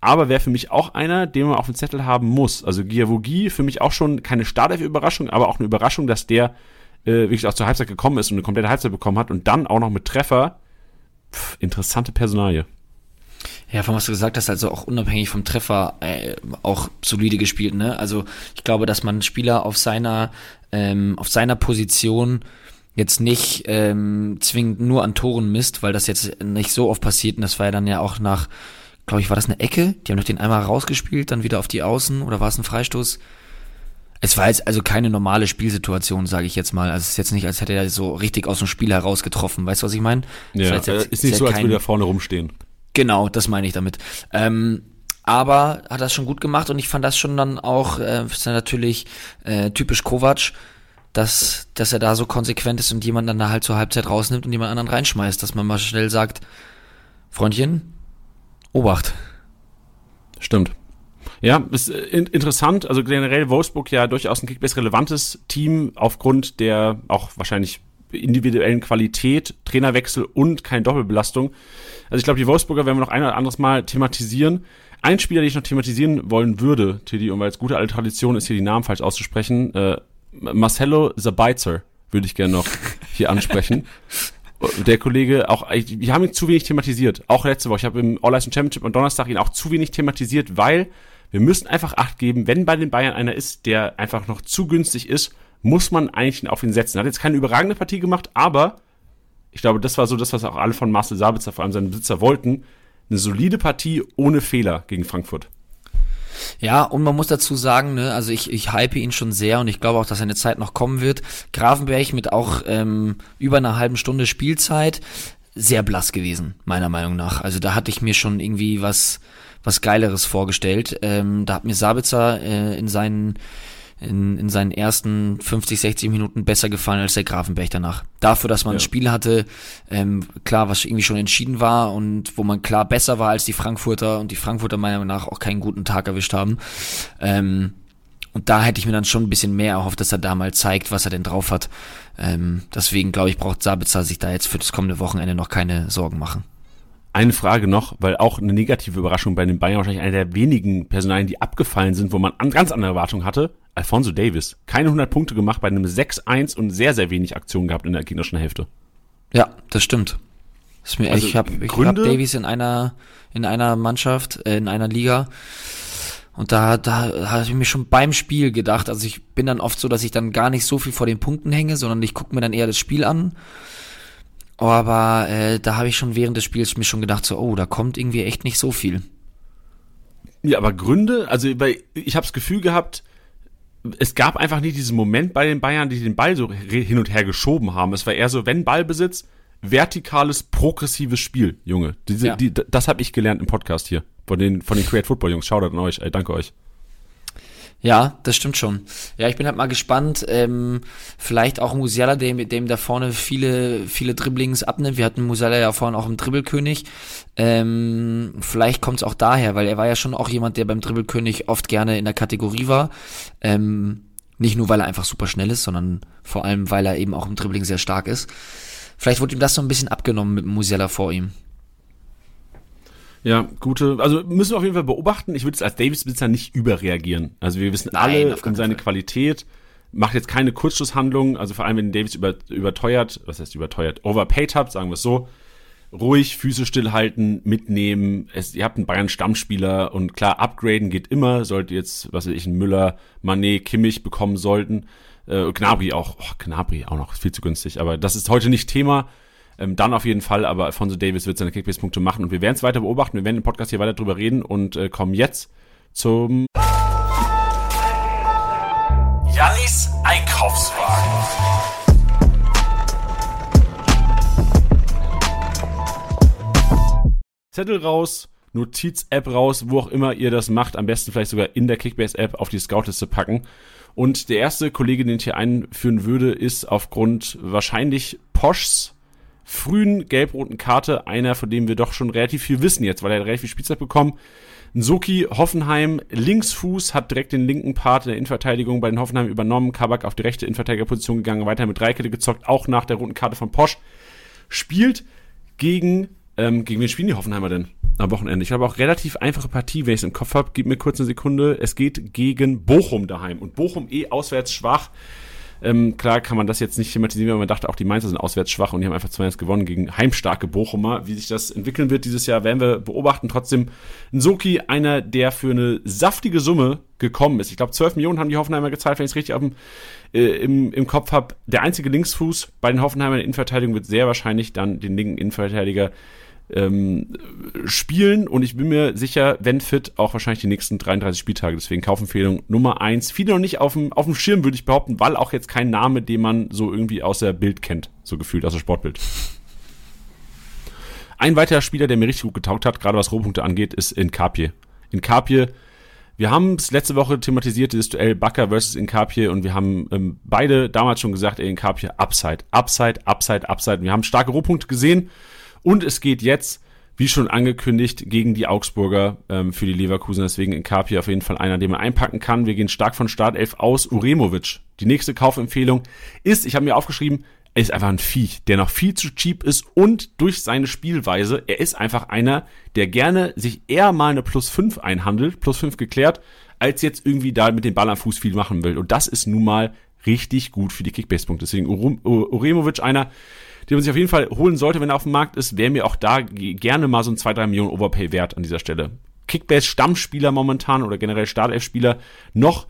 Aber wäre für mich auch einer, den man auf dem Zettel haben muss. Also Giavogi für mich auch schon keine Startelf-Überraschung, aber auch eine Überraschung, dass der äh, wirklich auch zur Halbzeit gekommen ist und eine komplette Halbzeit bekommen hat und dann auch noch mit Treffer. Pff, interessante Personalie. Ja, von was du gesagt hast, also auch unabhängig vom Treffer äh, auch solide gespielt, ne? Also ich glaube, dass man Spieler auf seiner ähm, auf seiner Position jetzt nicht ähm, zwingend nur an Toren misst, weil das jetzt nicht so oft passiert und das war ja dann ja auch nach, glaube ich, war das eine Ecke? Die haben doch den einmal rausgespielt, dann wieder auf die Außen oder war es ein Freistoß? Es war jetzt also keine normale Spielsituation, sage ich jetzt mal. Also es ist jetzt nicht, als hätte er so richtig aus dem Spiel heraus getroffen. Weißt du, was ich meine? Ja, jetzt- äh, ist nicht so, als würde er vorne rumstehen. Genau, das meine ich damit. Ähm, aber hat das schon gut gemacht und ich fand das schon dann auch, äh, ist ja natürlich äh, typisch Kovac, dass, dass er da so konsequent ist und jemand dann da halt zur Halbzeit rausnimmt und jemand anderen reinschmeißt, dass man mal schnell sagt, Freundchen, Obacht. Stimmt. Ja, ist äh, in, interessant. Also generell Wolfsburg ja durchaus ein Kickbase-relevantes Team aufgrund der auch wahrscheinlich individuellen Qualität, Trainerwechsel und keine Doppelbelastung. Also ich glaube, die Wolfsburger werden wir noch ein oder anderes Mal thematisieren. Ein Spieler, den ich noch thematisieren wollen würde, Teddy, und weil es gute alte Tradition ist, hier die Namen falsch auszusprechen, äh, Marcelo Sabitzer würde ich gerne noch hier ansprechen. Der Kollege auch, wir haben ihn zu wenig thematisiert. Auch letzte Woche. Ich habe im All-Leistung Championship am Donnerstag ihn auch zu wenig thematisiert, weil wir müssen einfach Acht geben, wenn bei den Bayern einer ist, der einfach noch zu günstig ist, muss man eigentlich auf ihn setzen. Er hat jetzt keine überragende Partie gemacht, aber ich glaube, das war so das, was auch alle von Marcel Sabitzer, vor allem seine Besitzer, wollten. Eine solide Partie ohne Fehler gegen Frankfurt. Ja, und man muss dazu sagen, ne, also ich, ich hype ihn schon sehr und ich glaube auch, dass seine Zeit noch kommen wird. Grafenberg mit auch ähm, über einer halben Stunde Spielzeit sehr blass gewesen, meiner Meinung nach. Also da hatte ich mir schon irgendwie was, was Geileres vorgestellt. Ähm, da hat mir Sabitzer äh, in seinen in, in seinen ersten 50, 60 Minuten besser gefallen als der Grafenberg danach. Dafür, dass man Ja. ein Spiel hatte, ähm, klar, was irgendwie schon entschieden war und wo man klar besser war als die Frankfurter und die Frankfurter meiner Meinung nach auch keinen guten Tag erwischt haben. Ähm, und da hätte ich mir dann schon ein bisschen mehr erhofft, dass er da mal zeigt, was er denn drauf hat. Ähm, deswegen glaube ich, braucht Sabitzer sich da jetzt für das kommende Wochenende noch keine Sorgen machen. Eine Frage noch, weil auch eine negative Überraschung bei den Bayern wahrscheinlich einer der wenigen Personalien, die abgefallen sind, wo man an ganz andere Erwartungen hatte. Alfonso Davis. Keine 100 Punkte gemacht bei einem 6-1 und sehr, sehr wenig Aktionen gehabt in der gegnerischen Hälfte. Ja, das stimmt. Das ist mir, Also, ich habe hab? Davies in einer in einer Mannschaft, äh, in einer Liga. Und da, da habe ich mir schon beim Spiel gedacht, also ich bin dann oft so, dass ich dann gar nicht so viel vor den Punkten hänge, sondern ich gucke mir dann eher das Spiel an. Aber äh, da habe ich schon während des Spiels mir schon gedacht, so, oh, da kommt irgendwie echt nicht so viel. Ja, aber Gründe, also bei, ich habe das Gefühl gehabt, es gab einfach nicht diesen Moment bei den Bayern, die den Ball so hin und her geschoben haben. Es war eher so, wenn Ballbesitz, vertikales, progressives Spiel, Junge. Diese, Ja. die, das habe ich gelernt im Podcast hier. Von den, von den Create Football Jungs. Shoutout an euch, ey, danke euch. Ja, das stimmt schon. Ja, ich bin halt mal gespannt. Ähm, vielleicht auch Musiala, dem, dem da vorne viele, viele Dribblings abnimmt. Wir hatten Musiala ja vorhin auch im Dribbelkönig. Ähm, vielleicht kommt es auch daher, weil er war ja schon auch jemand, der beim Dribbelkönig oft gerne in der Kategorie war. Ähm, nicht nur, weil er einfach super schnell ist, sondern vor allem, weil er eben auch im Dribbling sehr stark ist. Vielleicht wurde ihm das so ein bisschen abgenommen mit Musiala vor ihm. Ja, gute, also müssen wir auf jeden Fall beobachten. Ich würde es als Davis-Besitzer nicht überreagieren. Also wir wissen Nein, alle auf um seine Fall. Qualität, macht jetzt keine Kurzschlusshandlung, also vor allem wenn Davis über, überteuert, was heißt überteuert, overpaid habt, sagen wir es so, ruhig, Füße stillhalten, mitnehmen. Es, ihr habt einen Bayern-Stammspieler und klar, upgraden geht immer, sollte jetzt, was weiß ich, einen Müller, Manet, Kimmich bekommen sollten. Äh, Gnabry auch, oh, Gnabry auch noch, viel zu günstig, aber das ist heute nicht Thema. Ähm, dann auf jeden Fall, aber Alfonso Davis wird seine Kickbase-Punkte machen und wir werden es weiter beobachten. Wir werden im Podcast hier weiter drüber reden und äh, kommen jetzt zum Jannis Einkaufswagen. Zettel raus, Notiz-App raus, wo auch immer ihr das macht. Am besten vielleicht sogar in der Kickbase-App auf die Scoutliste packen. Und der erste Kollege, den ich hier einführen würde, ist aufgrund wahrscheinlich Poschs frühen gelb-roten Karte einer, von dem wir doch schon relativ viel wissen jetzt, weil er relativ viel Spielzeit bekommen. Nsoki Hoffenheim, Linksfuß, hat direkt den linken Part in der Innenverteidigung bei den Hoffenheim übernommen. Kabak auf die rechte Innenverteidigerposition gegangen, weiter mit Dreikette gezockt, auch nach der roten Karte von Posch. Spielt gegen, ähm, gegen wen spielen die Hoffenheimer denn am Wochenende? Ich habe auch relativ einfache Partie, wenn ich es im Kopf habe. Gib mir kurz eine Sekunde. Es geht gegen Bochum daheim. Und Bochum eh auswärts schwach. Ähm, klar kann man das jetzt nicht thematisieren, weil man dachte, auch die Mainzer sind auswärts schwach und die haben einfach 2-1 gewonnen gegen heimstarke Bochumer. Wie sich das entwickeln wird dieses Jahr, werden wir beobachten. Trotzdem Nsoki, einer, der für eine saftige Summe gekommen ist. Ich glaube, 12 Millionen haben die Hoffenheimer gezahlt, wenn ich es richtig dem, äh, im, im Kopf habe. Der einzige Linksfuß bei den Hoffenheimern in der Innenverteidigung wird sehr wahrscheinlich dann den linken Innenverteidiger ähm, spielen und ich bin mir sicher, wenn fit, auch wahrscheinlich die nächsten 33 Spieltage. Deswegen Kaufempfehlung Nummer eins. Viele noch nicht auf dem, auf dem Schirm, würde ich behaupten, weil auch jetzt kein Name, den man so irgendwie aus der Bild kennt, so gefühlt aus der Sportbild. Ein weiterer Spieler, der mir richtig gut getaugt hat, gerade was Rohpunkte angeht, ist Inkapie. Inkapie, wir haben es letzte Woche thematisiert, dieses Duell Bakker versus Inkapie und wir haben ähm, beide damals schon gesagt, ey, Inkapie, Upside, Upside, Upside, Upside. Wir haben starke Rohpunkte gesehen und es geht jetzt, wie schon angekündigt, gegen die Augsburger ähm, für die Leverkusen. Deswegen Inkapie auf jeden Fall einer, den man einpacken kann. Wir gehen stark von Startelf aus. Uremovic, die nächste Kaufempfehlung ist, ich habe mir aufgeschrieben, er ist einfach ein Viech, der noch viel zu cheap ist und durch seine Spielweise, er ist einfach einer, der gerne sich eher mal eine Plus 5 einhandelt, Plus 5 geklärt, als jetzt irgendwie da mit dem Ball am Fuß viel machen will. Und das ist nun mal richtig gut für die Kickbase-Punkte. Deswegen Uremovic einer, den man sich auf jeden Fall holen sollte, wenn er auf dem Markt ist, wäre mir auch da gerne mal so ein 2-3 Millionen Overpay wert an dieser Stelle. Kickbase Stammspieler momentan oder generell Startelf-Spieler noch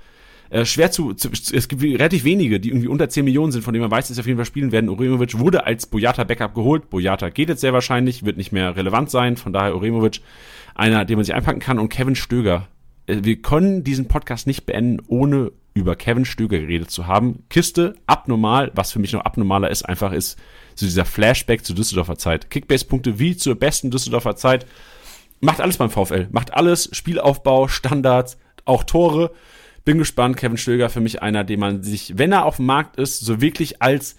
äh, schwer zu, zu, es gibt relativ wenige, die irgendwie unter 10 Millionen sind, von denen man weiß, dass sie auf jeden Fall spielen werden. Uremovic wurde als Boyata Backup geholt. Boyata geht jetzt sehr wahrscheinlich, wird nicht mehr relevant sein. Von daher Uremovic einer, den man sich einpacken kann. Und Kevin Stöger. Äh, Wir können diesen Podcast nicht beenden, ohne über Kevin Stöger geredet zu haben. Kiste, abnormal, was für mich noch abnormaler ist, einfach ist so dieser Flashback zur Düsseldorfer Zeit. Kickbase-Punkte wie zur besten Düsseldorfer Zeit. Macht alles beim VfL. Macht alles. Spielaufbau, Standards, auch Tore. Bin gespannt. Kevin Stöger für mich einer, den man sich, wenn er auf dem Markt ist, so wirklich als,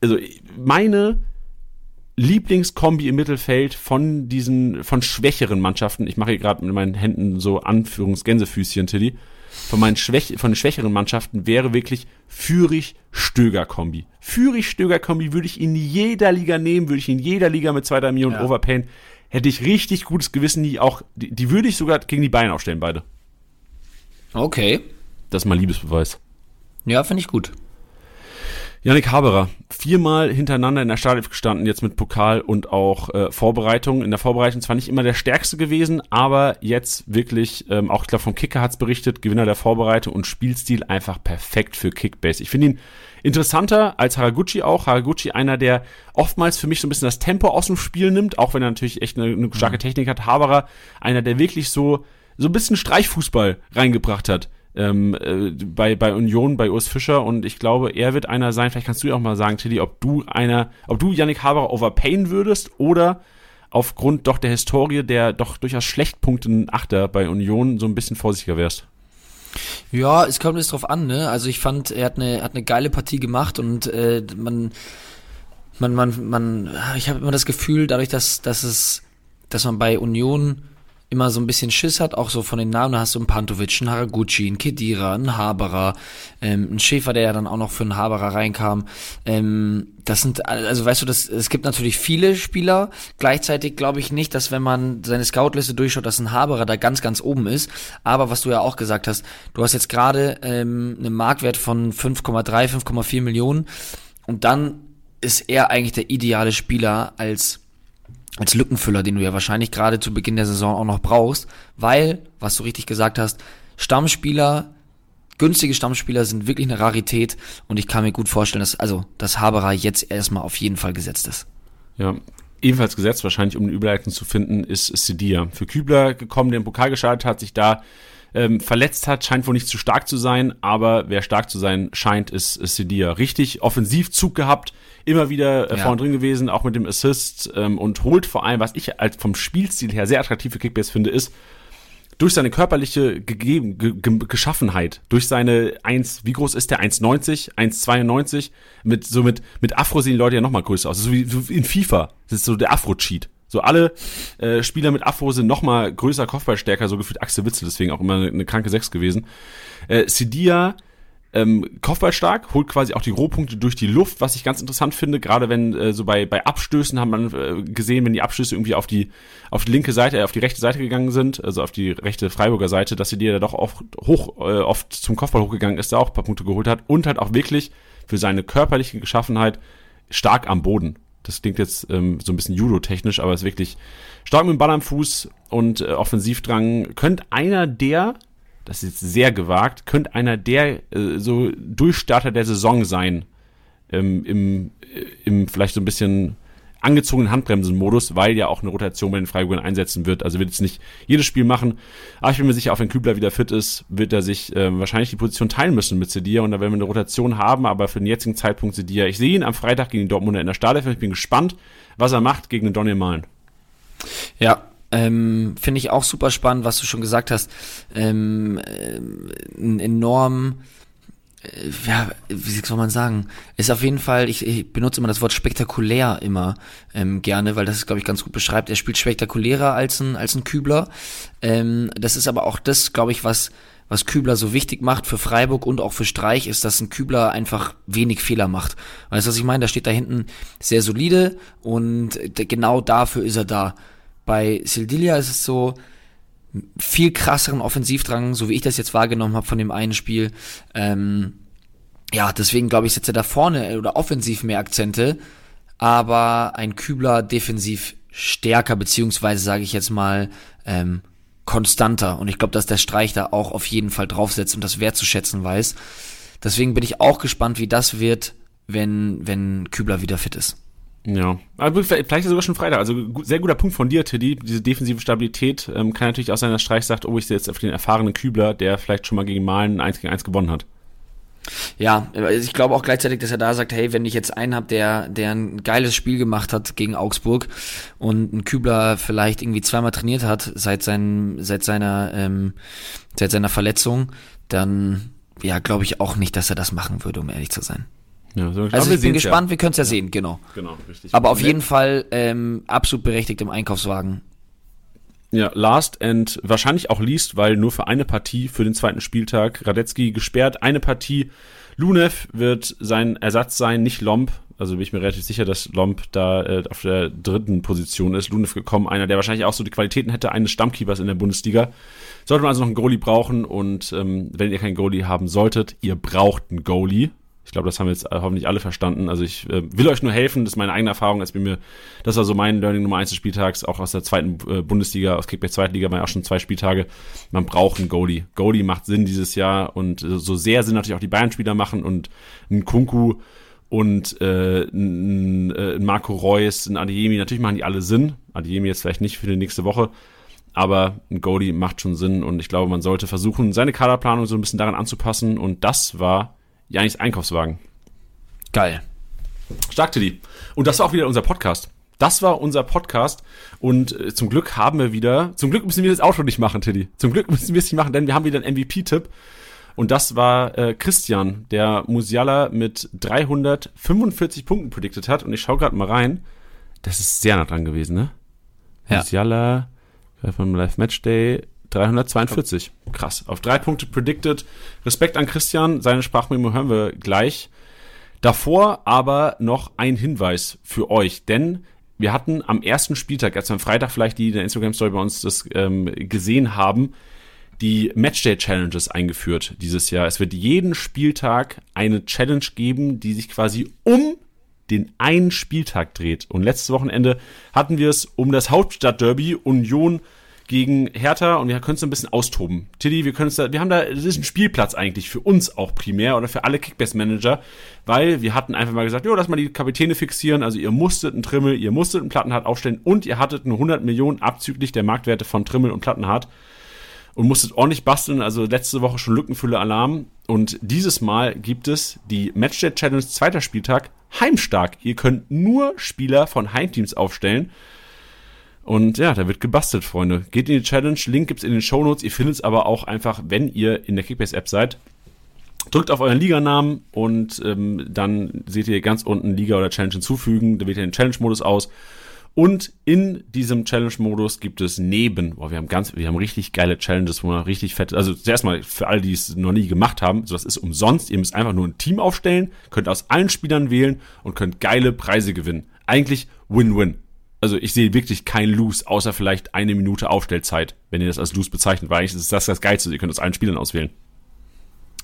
also meine Lieblingskombi im Mittelfeld von diesen, von schwächeren Mannschaften. Ich mache hier gerade mit meinen Händen so Anführungsgänsefüßchen, Tilly. Von meinen Schwäch von den schwächeren Mannschaften wäre wirklich Fürich-Stöger-Kombi. Fürich-Stöger-Kombi würde ich in jeder Liga nehmen, würde ich in jeder Liga mit 2, 3 Millionen Ja. Overpayen. Hätte ich richtig gutes Gewissen, die auch, die, die würde ich sogar gegen die Bayern aufstellen, beide. Okay. Das ist mein Liebesbeweis. Ja, finde ich gut. Yannick Haberer, viermal hintereinander in der Startelf gestanden, jetzt mit Pokal und auch äh, Vorbereitung. In der Vorbereitung zwar nicht immer der stärkste gewesen, aber jetzt wirklich, ähm, auch ich glaube vom Kicker hat's berichtet, Gewinner der Vorbereitung und Spielstil einfach perfekt für Kickbase. Ich finde ihn interessanter als Haraguchi auch. Haraguchi einer, der oftmals für mich so ein bisschen das Tempo aus dem Spiel nimmt, auch wenn er natürlich echt eine, eine starke Technik hat. Haberer, einer, der wirklich so, so ein bisschen Streichfußball reingebracht hat ähm, äh, bei, bei Union, bei Urs Fischer und ich glaube, er wird einer sein, vielleicht kannst du ja auch mal sagen, Tilly, ob du einer, ob du Yannick Haberer overpayen würdest oder aufgrund doch der Historie der doch durchaus schlecht punktenden Achter bei Union so ein bisschen vorsichtiger wärst. Ja, es kommt jetzt drauf an, ne? Also ich fand, er hat eine, hat eine geile Partie gemacht und äh, man, man, man, man, ich habe immer das Gefühl, dadurch, dass, dass es, dass man bei Union immer so ein bisschen Schiss hat, auch so von den Namen, da hast du einen Pantovic, einen Haraguchi, einen Kedira, einen Haberer, ähm, einen Schäfer, der ja dann auch noch für einen Haberer reinkam. Ähm, das sind, also weißt du, das, es gibt natürlich viele Spieler. Gleichzeitig glaube ich nicht, dass wenn man seine Scoutliste durchschaut, dass ein Haberer da ganz, ganz oben ist. Aber was du ja auch gesagt hast, du hast jetzt gerade ähm, einen Marktwert von 5,3, 5,4 Millionen und dann ist er eigentlich der ideale Spieler als als Lückenfüller, den du ja wahrscheinlich gerade zu Beginn der Saison auch noch brauchst, weil, was du richtig gesagt hast, Stammspieler, günstige Stammspieler sind wirklich eine Rarität und ich kann mir gut vorstellen, dass also das Haberer jetzt erstmal auf jeden Fall gesetzt ist. Ja, ebenfalls gesetzt, wahrscheinlich um eine Überleitung zu finden, ist Sedia. Für Kübler gekommen, der im Pokal gestartet hat, sich da ähm, verletzt hat, scheint wohl nicht zu stark zu sein, aber wer stark zu sein scheint, ist, ist Sedia. Richtig Offensivzug gehabt, immer wieder äh, ja. vorne drin gewesen, auch mit dem Assist ähm, und holt vor allem, was ich als vom Spielstil her sehr attraktiv für Kickbase finde, ist, durch seine körperliche gegeben, ge, ge, Geschaffenheit, durch seine 1, wie groß ist der? 1,90, 1,92, mit, so mit, mit Afro sehen die Leute ja noch mal größer aus. So wie, so wie in FIFA. Das ist so der Afro-Cheat. So alle äh, Spieler mit Afro sind noch mal größer, Kopfballstärker, so gefühlt Axel Witzel, deswegen auch immer eine, eine kranke Sechs gewesen. Äh, Sidia ähm, Kopfballstark, holt quasi auch die Rohpunkte durch die Luft, was ich ganz interessant finde, gerade wenn äh, so bei, bei Abstößen haben man äh, gesehen, wenn die Abstöße irgendwie auf die, auf die linke Seite, äh, auf die rechte Seite gegangen sind, also auf die rechte Freiburger Seite, dass sie dir da doch oft, hoch, äh, oft zum Kopfball hochgegangen ist, da auch ein paar Punkte geholt hat und halt auch wirklich für seine körperliche Geschaffenheit stark am Boden. Das klingt jetzt ähm, so ein bisschen Judo-technisch, aber ist wirklich stark mit dem Ball am Fuß und äh, Offensivdrang. Könnte einer der das ist jetzt sehr gewagt, könnte einer der äh, so Durchstarter der Saison sein. Ähm, Im, äh, im vielleicht so ein bisschen angezogenen Handbremsen-Modus, weil ja auch eine Rotation bei den Freiburgern einsetzen wird. Also wird jetzt nicht jedes Spiel machen. Aber ich bin mir sicher, auch wenn Kübler wieder fit ist, wird er sich äh, wahrscheinlich die Position teilen müssen mit Sedia. Und da werden wir eine Rotation haben, aber für den jetzigen Zeitpunkt Sedia. Ich sehe ihn am Freitag gegen die Dortmunder in der Startelf. Ich bin gespannt, was er macht gegen den Donny Malen. Ja, ähm, Finde ich auch super spannend, was du schon gesagt hast. Ähm, äh, ein enorm, äh, ja, wie soll man sagen? Ist auf jeden Fall, ich, ich benutze immer das Wort spektakulär immer ähm, gerne, weil das ist, glaube ich, ganz gut beschreibt. Er spielt spektakulärer als ein, als ein Kübler. Ähm, das ist aber auch das, glaube ich, was was Kübler so wichtig macht für Freiburg und auch für Streich, ist, dass ein Kübler einfach wenig Fehler macht. Weißt du, was ich meine? Da steht da hinten sehr solide und genau dafür ist er da. Bei Sildilia ist es so, viel krasseren Offensivdrang, so wie ich das jetzt wahrgenommen habe von dem einen Spiel. Ähm, ja, deswegen glaube ich, setzt er da vorne oder offensiv mehr Akzente, aber ein Kübler defensiv stärker, beziehungsweise sage ich jetzt mal ähm, konstanter. Und ich glaube, dass der Streich da auch auf jeden Fall draufsetzt und das wertzuschätzen weiß. Deswegen bin ich auch gespannt, wie das wird, wenn, wenn Kübler wieder fit ist. Ja, aber vielleicht sogar schon Freitag. Also sehr guter Punkt von dir, Teddy. Diese defensive Stabilität ähm, kann natürlich auch sein, dass Streich sagt, oh, ich sehe jetzt auf den erfahrenen Kübler, der vielleicht schon mal gegen Malen 1 gegen 1 gewonnen hat. Ja, ich glaube auch gleichzeitig, dass er da sagt, hey, wenn ich jetzt einen habe, der, der ein geiles Spiel gemacht hat gegen Augsburg und ein Kübler vielleicht irgendwie zweimal trainiert hat seit seinem, seit seiner, ähm, seit seiner Verletzung, dann ja, glaube ich auch nicht, dass er das machen würde, um ehrlich zu sein. Ja, so, also ich bin gespannt, ja. wir können es ja, ja, sehen, genau. Genau, richtig. Aber auf jeden Fall ähm, absolut berechtigt im Einkaufswagen. Ja, last and wahrscheinlich auch least, weil nur für eine Partie für den zweiten Spieltag Radetzky gesperrt. Eine Partie. Lunev wird sein Ersatz sein, nicht Lomp. Also bin ich mir relativ sicher, dass Lomp da äh, auf der dritten Position ist. Lunev gekommen, einer, der wahrscheinlich auch so die Qualitäten hätte eines Stammkeepers in der Bundesliga. Sollte man also noch einen Goalie brauchen und ähm, wenn ihr keinen Goalie haben solltet, ihr braucht einen Goalie. Ich glaube, das haben jetzt hoffentlich alle verstanden. Also ich äh, will euch nur helfen, das ist meine eigene Erfahrung. Das, bin mir, das war so mein Learning Nummer eins des Spieltags, auch aus der zweiten äh, Bundesliga, aus Kickback Zweitliga, war ja auch schon zwei Spieltage. Man braucht einen Goalie. Goalie macht Sinn dieses Jahr und äh, so sehr Sinn natürlich auch die Bayern-Spieler machen und ein Kunku und äh, ein, äh, ein Marco Reus, ein Adiemi, natürlich machen die alle Sinn. Adiemi jetzt vielleicht nicht für die nächste Woche, aber ein Goalie macht schon Sinn und ich glaube, man sollte versuchen, seine Kaderplanung so ein bisschen daran anzupassen und das war Janis Einkaufswagen. Geil. Stark, Tilly. Und das war auch wieder unser Podcast. Das war unser Podcast und äh, zum Glück haben wir wieder, zum Glück müssen wir das Auto nicht machen, Tilly. Zum Glück müssen wir es nicht machen, denn wir haben wieder einen MVP-Tipp Und das war äh, Christian, der Musiala mit 345 Punkten predicted hat. Und ich schaue gerade mal rein. Das ist sehr nah dran gewesen, ne? Ja. Musiala vom Live Match Day 342. Krass. Auf drei Punkte predicted. Respekt an Christian. Seine Sprachmemo hören wir gleich. Davor aber noch ein Hinweis für euch, denn wir hatten am ersten Spieltag, jetzt am Freitag vielleicht die in der Instagram-Story bei uns das ähm, gesehen haben, die Matchday-Challenges eingeführt dieses Jahr. Es wird jeden Spieltag eine Challenge geben, die sich quasi um den einen Spieltag dreht. Und letztes Wochenende hatten wir es um das Hauptstadtderby Union gegen Hertha und wir können es ein bisschen austoben. Tilly, wir können es da, wir haben da, das ist ein Spielplatz eigentlich für uns auch primär oder für alle Kickbase-Manager, weil wir hatten einfach mal gesagt, jo, lass mal die Kapitäne fixieren, also ihr musstet einen Trimmel, ihr musstet einen Plattenhart aufstellen und ihr hattet eine 100 Millionen abzüglich der Marktwerte von Trimmel und Plattenhart und musstet ordentlich basteln, also letzte Woche schon Lückenfülle Alarm und dieses Mal gibt es die Matchday Challenge zweiter Spieltag heimstark. Ihr könnt nur Spieler von Heimteams aufstellen und ja, da wird gebastelt, Freunde. Geht in die Challenge, Link gibt's in den Shownotes. Ihr findet es aber auch einfach, wenn ihr in der Kickbase-App seid. Drückt auf euren Liganamen und ähm, dann seht ihr ganz unten Liga oder Challenge hinzufügen. Da wählt ihr den Challenge-Modus aus. Und in diesem Challenge-Modus gibt es neben, boah, wir haben ganz, wir haben richtig geile Challenges, wo man richtig fett, also zuerst mal für alle, die es noch nie gemacht haben, so das ist umsonst. Ihr müsst einfach nur ein Team aufstellen, könnt aus allen Spielern wählen und könnt geile Preise gewinnen. Eigentlich Win-Win also ich sehe wirklich kein Lose, außer vielleicht eine Minute Aufstellzeit, wenn ihr das als Lose bezeichnet, weil eigentlich ist das das Geilste. Ihr könnt aus allen Spielern auswählen.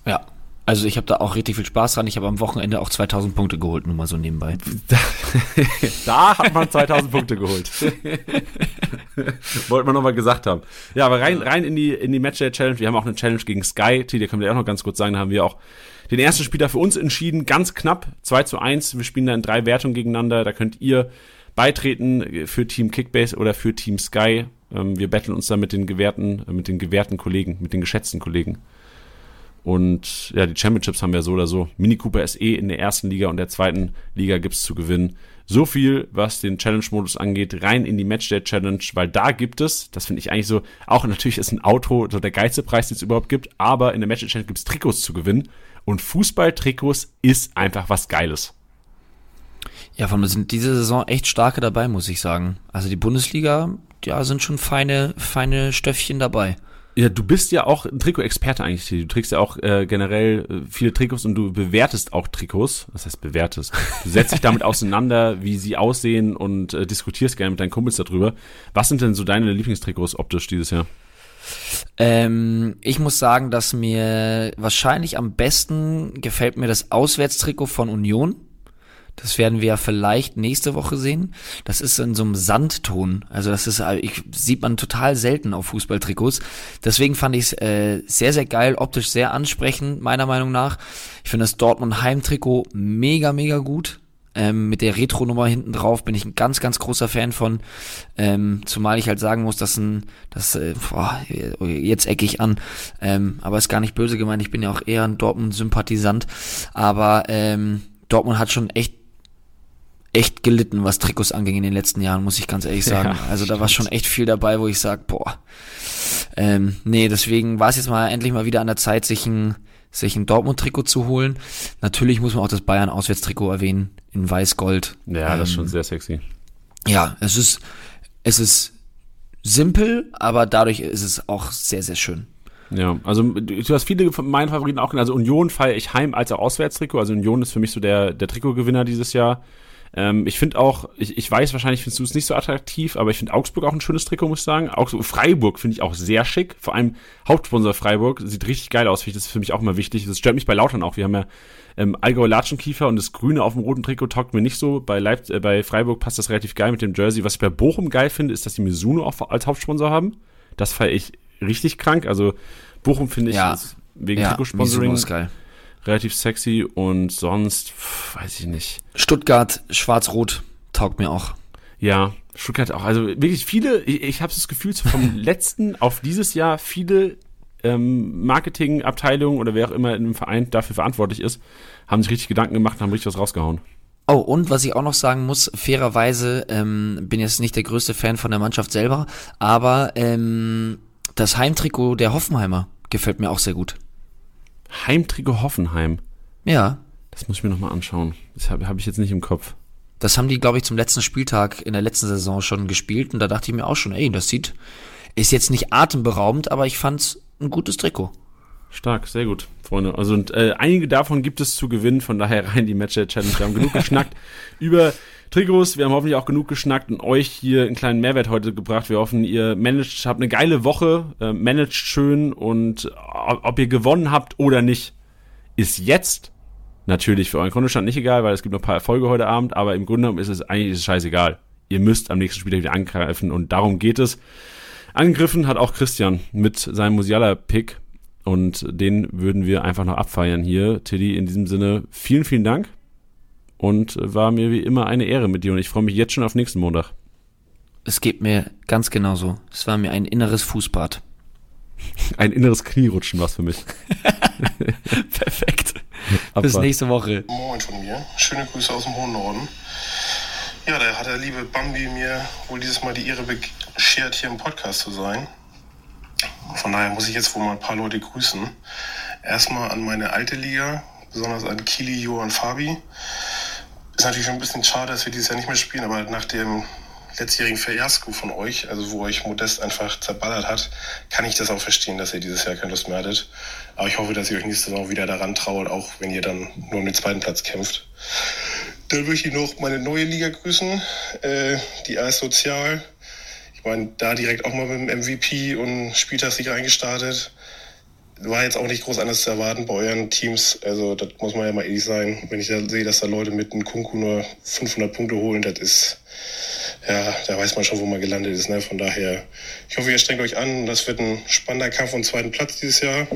Ja. Also ich habe da auch richtig viel Spaß dran. Ich habe am Wochenende auch 2000 Punkte geholt, nur mal so nebenbei. da hat man 2000 Punkte geholt. Wollte man nochmal gesagt haben. Ja, aber rein, rein in die, in die Matchday Challenge. Wir haben auch eine Challenge gegen Sky. Die können wir auch noch ganz kurz sagen. Da haben wir auch den ersten Spieler für uns entschieden. Ganz knapp. 2 zu 1. Wir spielen da in drei Wertungen gegeneinander. Da könnt ihr beitreten für Team Kickbase oder für Team Sky. Ähm, wir betteln uns da mit den gewährten, äh, mit den gewährten Kollegen, mit den geschätzten Kollegen. Und ja, die Championships haben wir so oder so. Mini Cooper SE in der ersten Liga und der zweiten Liga gibt's zu gewinnen. So viel, was den Challenge-Modus angeht, rein in die Matchday-Challenge, weil da gibt es, das finde ich eigentlich so, auch natürlich ist ein Auto so der geilste Preis, den es überhaupt gibt, aber in der Matchday-Challenge gibt's Trikots zu gewinnen. Und Fußball-Trikots ist einfach was Geiles. Ja, von mir sind diese Saison echt starke dabei, muss ich sagen. Also die Bundesliga, ja, sind schon feine, feine Stöffchen dabei. Ja, du bist ja auch ein Trikot-Experte eigentlich. Du trägst ja auch äh, generell äh, viele Trikots und du bewertest auch Trikots. Was heißt bewertest? Du setzt dich damit auseinander, wie sie aussehen und äh, diskutierst gerne mit deinen Kumpels darüber. Was sind denn so deine Lieblingstrikots optisch dieses Jahr? Ähm, ich muss sagen, dass mir wahrscheinlich am besten gefällt mir das Auswärtstrikot von Union. Das werden wir ja vielleicht nächste Woche sehen. Das ist in so einem Sandton. Also das ist, ich, sieht man total selten auf Fußballtrikots. Deswegen fand ich es äh, sehr, sehr geil, optisch sehr ansprechend, meiner Meinung nach. Ich finde das Dortmund Heimtrikot mega, mega gut. Ähm, mit der Retro-Nummer hinten drauf bin ich ein ganz, ganz großer Fan von. Ähm, zumal ich halt sagen muss, dass ein, das, äh, boah, jetzt ecke ich an, ähm, aber ist gar nicht böse gemeint. Ich bin ja auch eher ein Dortmund-Sympathisant. Aber ähm, Dortmund hat schon echt echt gelitten, was Trikots anging in den letzten Jahren, muss ich ganz ehrlich sagen. Ja, also da war schon echt viel dabei, wo ich sage, boah, ähm, nee, deswegen war es jetzt mal endlich mal wieder an der Zeit, sich ein, sich ein Dortmund-Trikot zu holen. Natürlich muss man auch das Bayern-Auswärtstrikot erwähnen, in weiß-gold. Ja, das ist schon ähm, sehr sexy. Ja, es ist, es ist simpel, aber dadurch ist es auch sehr, sehr schön. Ja, also du hast viele von meinen Favoriten auch, also Union feiere ich heim als auch Auswärtstrikot. Also Union ist für mich so der, der Trikotgewinner dieses Jahr. Ähm, ich finde auch, ich, ich weiß, wahrscheinlich findest du es nicht so attraktiv, aber ich finde Augsburg auch ein schönes Trikot, muss ich sagen. Auch so Freiburg finde ich auch sehr schick. Vor allem Hauptsponsor Freiburg sieht richtig geil aus. Das ist für mich auch immer wichtig. Das stört mich bei Lautern auch. Wir haben ja ähm, Allgäu Latschenkiefer und das Grüne auf dem roten Trikot taugt mir nicht so. Bei, Leip äh, bei Freiburg passt das relativ geil mit dem Jersey. Was ich bei Bochum geil finde, ist, dass die Mizuno auch als Hauptsponsor haben. Das feiere ich richtig krank. Also Bochum finde ich ja. wegen ja, Trikotsponsoring ist geil relativ sexy und sonst pff, weiß ich nicht. Stuttgart schwarz-rot taugt mir auch. Ja, Stuttgart auch. Also wirklich viele, ich, ich habe das Gefühl, vom letzten auf dieses Jahr viele ähm, Marketingabteilungen oder wer auch immer in einem Verein dafür verantwortlich ist, haben sich richtig Gedanken gemacht und haben richtig was rausgehauen. Oh, und was ich auch noch sagen muss, fairerweise, ähm, bin jetzt nicht der größte Fan von der Mannschaft selber, aber ähm, das Heimtrikot der Hoffenheimer gefällt mir auch sehr gut. Heimtrikot Hoffenheim. Ja, Das muss ich mir nochmal anschauen. Das habe hab ich jetzt nicht im Kopf. das haben die, glaube ich, zum letzten Spieltag in der letzten Saison schon gespielt und da dachte ich mir auch schon, ey, das sieht, ist jetzt nicht atemberaubend, aber ich fand's ein gutes Trikot. Stark, sehr gut, Freunde. Also und, äh, einige davon gibt es zu gewinnen, von daher rein die Match Challenge. Wir haben genug geschnackt über Trikots, wir haben hoffentlich auch genug geschnackt und euch hier einen kleinen Mehrwert heute gebracht. Wir hoffen, ihr managt, habt eine geile Woche, äh, managt schön und ob, ob ihr gewonnen habt oder nicht, ist jetzt natürlich für euren Kontostand nicht egal, weil es gibt noch ein paar Erfolge heute Abend, aber im Grunde genommen ist es eigentlich ist es scheißegal. Ihr müsst am nächsten Spiel wieder angreifen und darum geht es. Angegriffen hat auch Christian mit seinem Musiala-Pick und den würden wir einfach noch abfeiern hier. Tiddy, in diesem Sinne, vielen, vielen Dank und war mir wie immer eine Ehre mit dir und ich freue mich jetzt schon auf nächsten Montag. Es geht mir ganz genauso. Es war mir ein inneres Fußbad. Ein inneres Knierutschen was für mich. Perfekt. Bis Abfahrt. nächste Woche. Moin von mir. Schöne Grüße aus dem hohen Norden. Ja, da hat der liebe Bambi mir wohl dieses Mal die Ehre beschert, hier im Podcast zu sein. Von daher muss ich jetzt wohl mal ein paar Leute grüßen. Erstmal an meine alte Liga, besonders an Kili, Jo und Fabi. Ist natürlich schon ein bisschen schade, dass wir dieses Jahr nicht mehr spielen, aber nach dem letztjährigen Fiasko von euch, also wo euch Modest einfach zerballert hat, kann ich das auch verstehen, dass ihr dieses Jahr keine Lust mehr hattet. Aber ich hoffe, dass ihr euch nächste Saison wieder daran trauert, auch wenn ihr dann nur um den zweiten Platz kämpft. Dann möchte ich noch meine neue Liga grüßen, äh, die AS Sozial. Ich meine, da direkt auch mal mit dem MVP und Spieltagssieg eingestartet. War jetzt auch nicht groß anders zu erwarten bei euren Teams. Also, das muss man ja mal ehrlich sein. Wenn ich da sehe, dass da Leute mit einem Kunku nur 500 Punkte holen, das ist, ja, da weiß man schon, wo man gelandet ist. Ne? Von daher, ich hoffe, ihr strengt euch an. Das wird ein spannender Kampf um den zweiten Platz dieses Jahr.